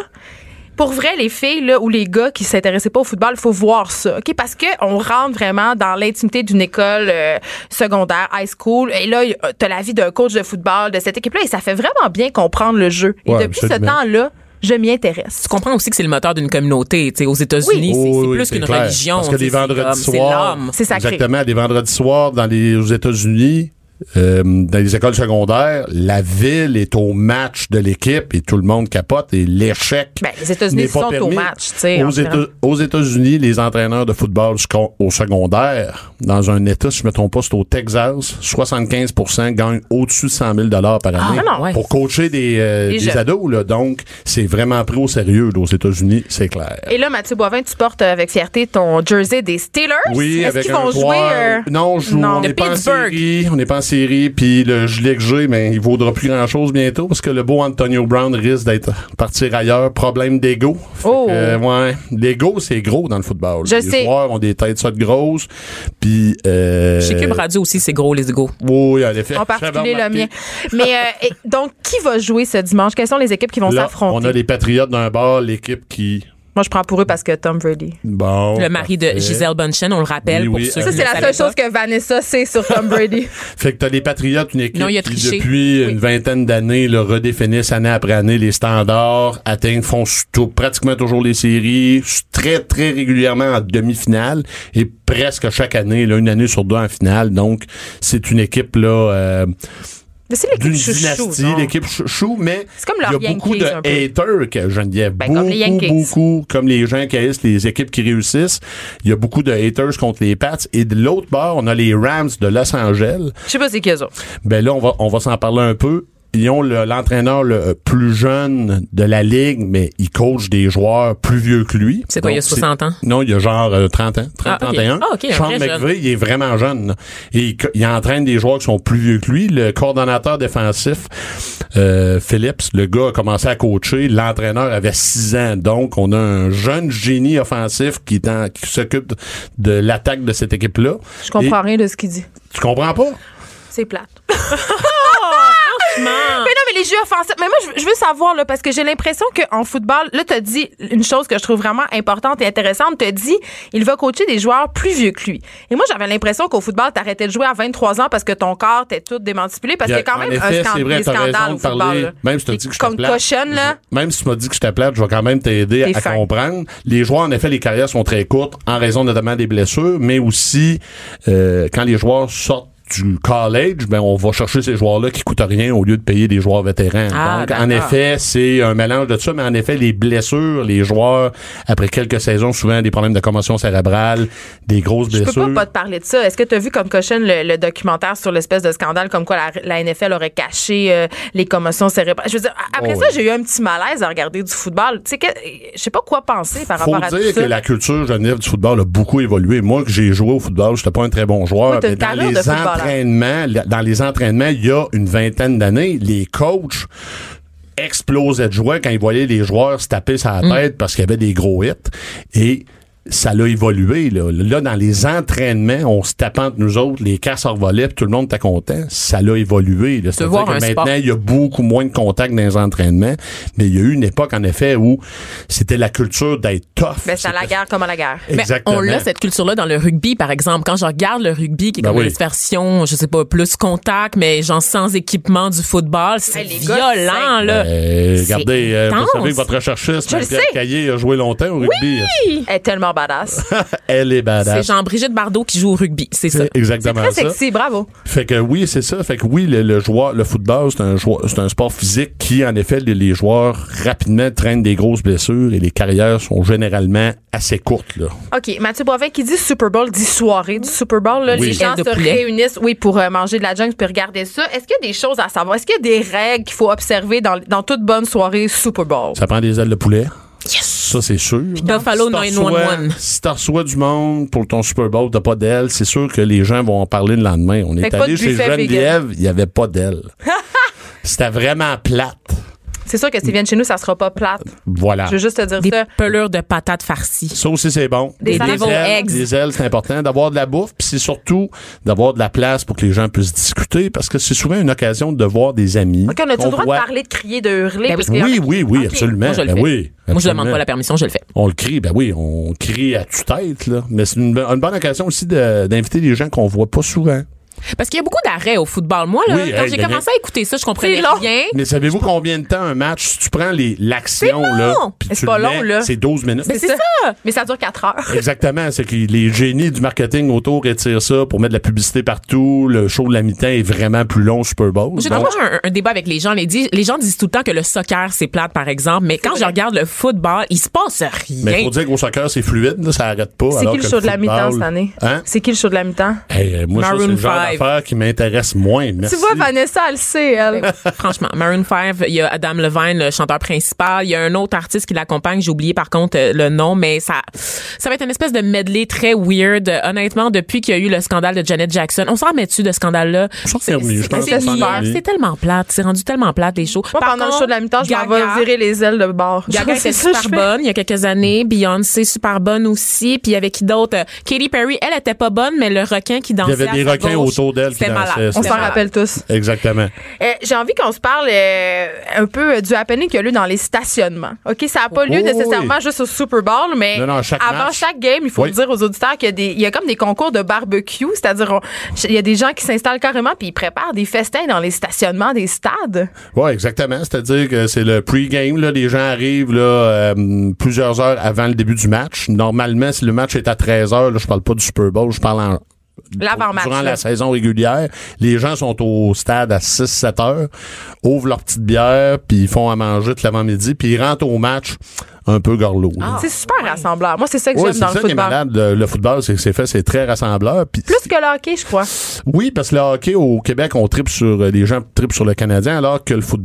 Pour vrai, les filles là, ou les gars qui s'intéressaient pas au football, il faut voir ça, ok? Parce que on rentre vraiment dans l'intimité d'une école euh, secondaire, high school, et là, t'as la vie d'un coach de football de cette équipe-là, et ça fait vraiment bien comprendre le jeu. Et Ouais, depuis ce temps-là, je m'y intéresse. Tu comprends aussi que c'est le moteur d'une communauté. Tu sais, aux États-Unis, c'est- Oui, c'est oui, plus qu'une religion. Parce que les vendredis soirs, l'homme. C'est sacré. exactement, les vendredis soirs dans les, aux États-Unis, euh, dans les écoles secondaires, la ville est au match de l'équipe et tout le monde capote et l'échec. Ben, les États-Unis sont au permis. match, tu sais, en Aux. Éta- aux États-Unis, les entraîneurs de football au secondaire, dans un État, si je me trompe pas, c'est au Texas, 75% gagnent au-dessus de 100 000 par année Ah, non. Ouais. pour coacher des, euh, des ados. Là. Donc, c'est vraiment pris au sérieux là, aux États-Unis, c'est clair. Et là, Mathieu Boivin, tu portes avec fierté ton jersey des Steelers. Oui, Est-ce avec qu'ils un vont joueur. jouer? euh, Non, je joue- non. on n'est pas en série. On n'est pas en série. Puis le gilet que j'ai, mais il vaudra plus grand-chose bientôt parce que le beau Antonio Brown risque d'être partir ailleurs. Problème d'ego. Oh. ouais. L'ego, c'est gros dans le football. Je les sais. joueurs ont des têtes de grosses. Puis... Euh, Chez Cube Radio aussi, c'est gros, les égos. Oui, en effet. En particulier le mien. Mais euh, donc, qui va jouer ce dimanche? Quelles sont les équipes qui vont s'affronter? on a les Patriotes d'un bord, l'équipe qui... Moi, je prends pour eux parce que Tom Brady. Bon. Le mari de. Gisèle Bunchen, on le rappelle Oui, pour oui, ceux Ça, c'est la seule chose que Vanessa sait sur Tom Brady. Fait que t'as les Patriotes, une équipe Non, qui, triché. depuis une vingtaine d'années, le redéfinissent année après année les standards, atteignent, font tout- pratiquement toujours les séries, très, très régulièrement en demi-finale et presque chaque année, là, une année sur deux en finale. Donc, c'est une équipe, là, euh, c'est l'équipe chouchou, l'équipe chouchou, mais il y a beaucoup de haters que Geneviève. Ben, beaucoup, comme les Yankees. beaucoup, comme les gens qui haïssent les équipes qui réussissent. Il y a beaucoup de haters contre les Pats. Et de l'autre bord, on a les Rams de Los Angeles. Je sais pas c'est qui eux autres. Ben là, on va, on va s'en parler un peu. Ils ont l'entraîneur le plus jeune de la ligue, mais il coach des joueurs plus vieux que lui. C'est quoi, il y a Donc, 60 ans? Non, il y a genre euh, 30 ans, 30, Ah, ok. 31. Ah, ok, un Sean vrai jeune. McVay, il est vraiment jeune. là. Et il, entraîne des joueurs qui sont plus vieux que lui. Le coordonnateur défensif, euh, Phillips, le gars a commencé à coacher. L'entraîneur avait 6 ans. Donc, on a un jeune génie offensif qui, s'occupe de, de l'attaque de cette équipe-là. Je comprends Et- rien de ce qu'il dit. Tu comprends pas? C'est plate. Franchement. Mais non, mais les jeux offensifs. Mais moi, je veux- je veux savoir, là, parce que j'ai l'impression qu'en football, là, t'as dit une chose que je trouve vraiment importante et intéressante. T'as dit, il va coacher des joueurs plus vieux que lui. Et moi, j'avais l'impression qu'au football, t'arrêtais de jouer à 23 ans parce que ton corps était tout démanipulé, parce qu'il y a quand même effet, un scan- c'est vrai, de au football. parler. là. Même si tu dit que je Comme cochonne, là. je- Même si tu m'as dit que j'étais plate, je vais quand même t'aider T'es à fin. comprendre. Les joueurs, en effet, les carrières sont très courtes en raison notamment des blessures, mais aussi euh, quand les joueurs sortent du college, ben on va chercher ces joueurs-là qui coûtent rien au lieu de payer des joueurs vétérans. Ah, Donc, en effet, c'est un mélange de ça, mais en effet, les blessures, les joueurs, après quelques saisons, souvent des problèmes de commotion cérébrale, des grosses Je peux blessures. pas pas te parler de ça. Est-ce que tu as vu comme cochonne le, le documentaire sur l'espèce de scandale comme quoi la, la NFL aurait caché euh, les commotions cérébrales? Je veux dire, après Oh, ça, oui. j'ai eu un petit malaise à regarder du football. Tu sais, que- je sais pas quoi penser par Faut rapport à tout dire ça. que la culture Genève du football a beaucoup évolué. Moi, que j'ai joué au football, j'étais pas un très bon joueur. Oui, mais dans les dans les entraînements, il y a une vingtaine d'années, les coachs explosaient de joie quand ils voyaient les joueurs se taper sa Mm. tête parce qu'il y avait des gros hits. Et ça l'a évolué. Là. Là, dans les entraînements, on se tapait entre nous autres, les casses revolaient, puis tout le monde était content. Ça l'a évolué. là. C'est-à-dire que maintenant, sport. il y a beaucoup moins de contacts dans les entraînements, mais il y a eu une époque, en effet, où c'était la culture d'être tough. Ben, c'est à la guerre comme à la guerre. Mais Exactement. on l'a cette culture-là dans le rugby, par exemple. Quand je regarde le rugby, qui est Ben comme oui. une version, je sais pas, plus contact, mais genre sans équipement du football, c'est violent, là. C'est regardez, euh, vous savez que votre recherchiste, sais. Caillé, a joué longtemps au rugby. Elle est tellement badass. Elle est C'est badass. Jean-Brigitte Bardot qui joue au rugby, c'est ça. C'est exactement Très ça. sexy, bravo. Fait que oui, c'est ça. Fait que oui, le, le joueur, le football, c'est un c'est sport physique qui, en effet, les, les joueurs rapidement traînent des grosses blessures et les carrières sont généralement assez courtes là. OK, Mathieu Boivin qui dit Super Bowl, dit soirée du Super Bowl. Là, Oui. Les gens se poulet. réunissent oui, pour euh, manger de la junk puis regarder ça. Est-ce qu'il y a des choses à savoir? Est-ce qu'il y a des règles qu'il faut observer dans, dans toute bonne soirée Super Bowl? Ça prend des ailes de poulet. Ça, c'est sûr. Buffalo Si t'en 911. reçois- Si t'en reçois du monde pour ton Super Bowl, t'as pas d'ailes, c'est sûr que les gens vont en parler le lendemain. On Fait est allé chez Geneviève, il y avait pas d'ailes. C'était vraiment plate. C'est sûr que s'ils viennent chez nous, ça sera pas plate. Voilà. Je veux juste te dire Des ça. pelures de patates farcies. Ça aussi, c'est bon. Des deviled ailes, eggs. Des ailes, c'est important. D'avoir de la bouffe, puis c'est surtout d'avoir de la place pour que les gens puissent discuter, parce que c'est souvent une occasion de voir des amis. OK, on a-tu qu'on le droit voit- de parler, de crier, de hurler? Ben parce oui. a- Oui, oui, absolument. Moi, je le Ben fais. oui, Moi, je demande absolument. pas la permission, je le fais. On le crie, ben oui, on crie à tue-tête, là. Mais c'est une, une bonne occasion aussi de- d'inviter des gens qu'on voit pas souvent. Parce qu'il y a beaucoup d'arrêts au football. Moi, là, Oui, quand hey, j'ai commencé à écouter ça, je comprenais rien. Mais savez-vous combien de temps un match, si tu prends les- l'action, C'est là, c'est pas le long, mets, là. c'est 12 minutes. Mais c'est ça. Mais ça dure 4 heures. Exactement, c'est que les génies du marketing autour retirent ça pour mettre de la publicité partout. Le show de la mi-temps est vraiment plus long Super Bowl. J'ai Donc, toujours un, un débat avec les gens. Les, dis- les gens disent tout le temps que le soccer, c'est plate, par exemple. Mais quand je regarde le football, il se passe rien. mais faut dire qu'au soccer, c'est fluide, là, ça arrête pas. C'est alors qui le show de la mi-temps cette année? Hein? C'est qui le show de la mi-temps? Hey, moi, ça, c'est Maroon le d'affaire qui m'intéresse moins. Merci. Tu vois, Vanessa, elle le sait, elle. Franchement, Maroon 5, il y a Adam Levine, le chanteur principal. Il y a un autre artiste qui l'accompagne. J'ai oublié par contre euh, le nom, mais ça, ça va être une espèce de medley très weird. Honnêtement, depuis qu'il y a eu le scandale de Janet Jackson, on s'en remet-tu de ce scandale-là? C'est- c'est- tellement plate. C'est rendu tellement plate, les shows. Moi, Par pendant le show de la mi-temps, je m'en Gaga- vais virer les ailes de bord. Gaga C'est était super bonne il y a quelques années. Beyoncé, super bonne aussi. Puis il y avait qui d'autre? Euh, Katy Perry, elle était pas bonne, mais le requin qui Il dansait y avait des requins gauche, autour d'elle qui C'était malade. On s'en rappelle tous. Exactement. Euh, J'ai envie qu'on se parle euh, un peu euh, du happening qu'il y a eu dans les stationnements. OK, ça n'a pas lieu Oh, nécessairement oui. juste au Super Bowl, mais Non, non, chaque avant match. chaque game, il faut Oui. dire aux auditeurs qu'il y a des il y a comme des concours de barbecue, c'est-à-dire il y a des gens qui s'installent carrément puis ils préparent des festins dans les stationnements des stades. Oui, exactement. C'est-à-dire que c'est le pre-game. Là, les gens arrivent là, euh, plusieurs heures avant le début du match. Normalement, si le match est à 13 heures, là, je parle pas du Super Bowl, je parle en. Durant là. la saison régulière, les gens sont au stade à 6-7 heures, ouvrent leur petite bière, puis ils font à manger tout l'avant-midi, puis ils rentrent au match un peu gorlot. là. C'est super rassembleur. Moi, c'est ça que Ouais, j'aime c'est dans ça le qui est football. malade. Le, le football, c'est c'est fait, c'est très rassembleur. Plus que le hockey, je crois. oui, parce que le hockey au Québec, on tripe sur euh, les gens tripent sur le Canadien, alors que le foot-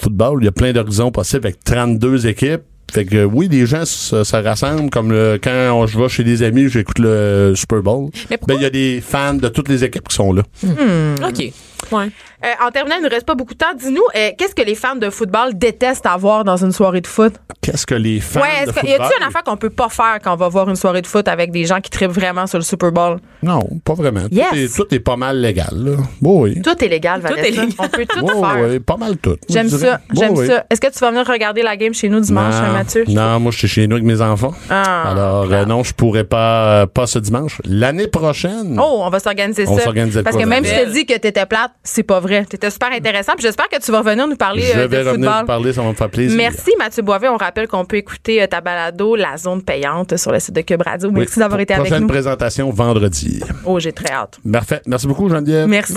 football, il y a plein d'horizons possibles avec 32 équipes. Fait que oui, les gens se, se rassemblent comme le, quand on- je vais chez des amis, j'écoute le Super Bowl. Mais pourquoi- Ben il y a des fans de toutes les équipes qui sont là. OK. Ouais. Euh, en terminant, il ne reste pas beaucoup de temps. Dis-nous, euh, qu'est-ce que les fans de football détestent avoir dans une soirée de foot? Qu'est-ce que les fans ouais, de est-ce que, football... y a-t-il une affaire qu'on peut pas faire quand on va voir une soirée de foot avec des gens qui trippent vraiment sur le Super Bowl? Non, pas vraiment. Yes. Tout, est, tout est pas mal légal. Là. Bon, oui. Tout est légal, Tout est Vanessa. légal. On peut tout Ouais, faire. ouais, pas mal tout. J'aime ça, Bon, j'aime oui. ça. Est-ce que tu vas venir regarder la game chez nous dimanche, non, Mathieu? Non, moi, je suis chez nous avec mes enfants. Ah, Alors, euh, non, je pourrais pas, euh, pas ce dimanche. L'année prochaine. Oh, on va s'organiser On ça. s'organise de Parce quoi, que même si je te dis que t'étais plate, c'est pas vrai. T'étais super intéressant. Puis j'espère que tu vas revenir nous parler je euh, vais de revenir football. vous parler, ça va me faire plaisir. Merci Mathieu Boivet. On rappelle qu'on peut écouter euh, ta balado, la zone payante, sur le site de Cube Radio. Oui. Merci d'avoir été avec Prochaine nous. présentation vendredi. Oh, j'ai très hâte. Parfait. Merci beaucoup, Geneviève. Merci.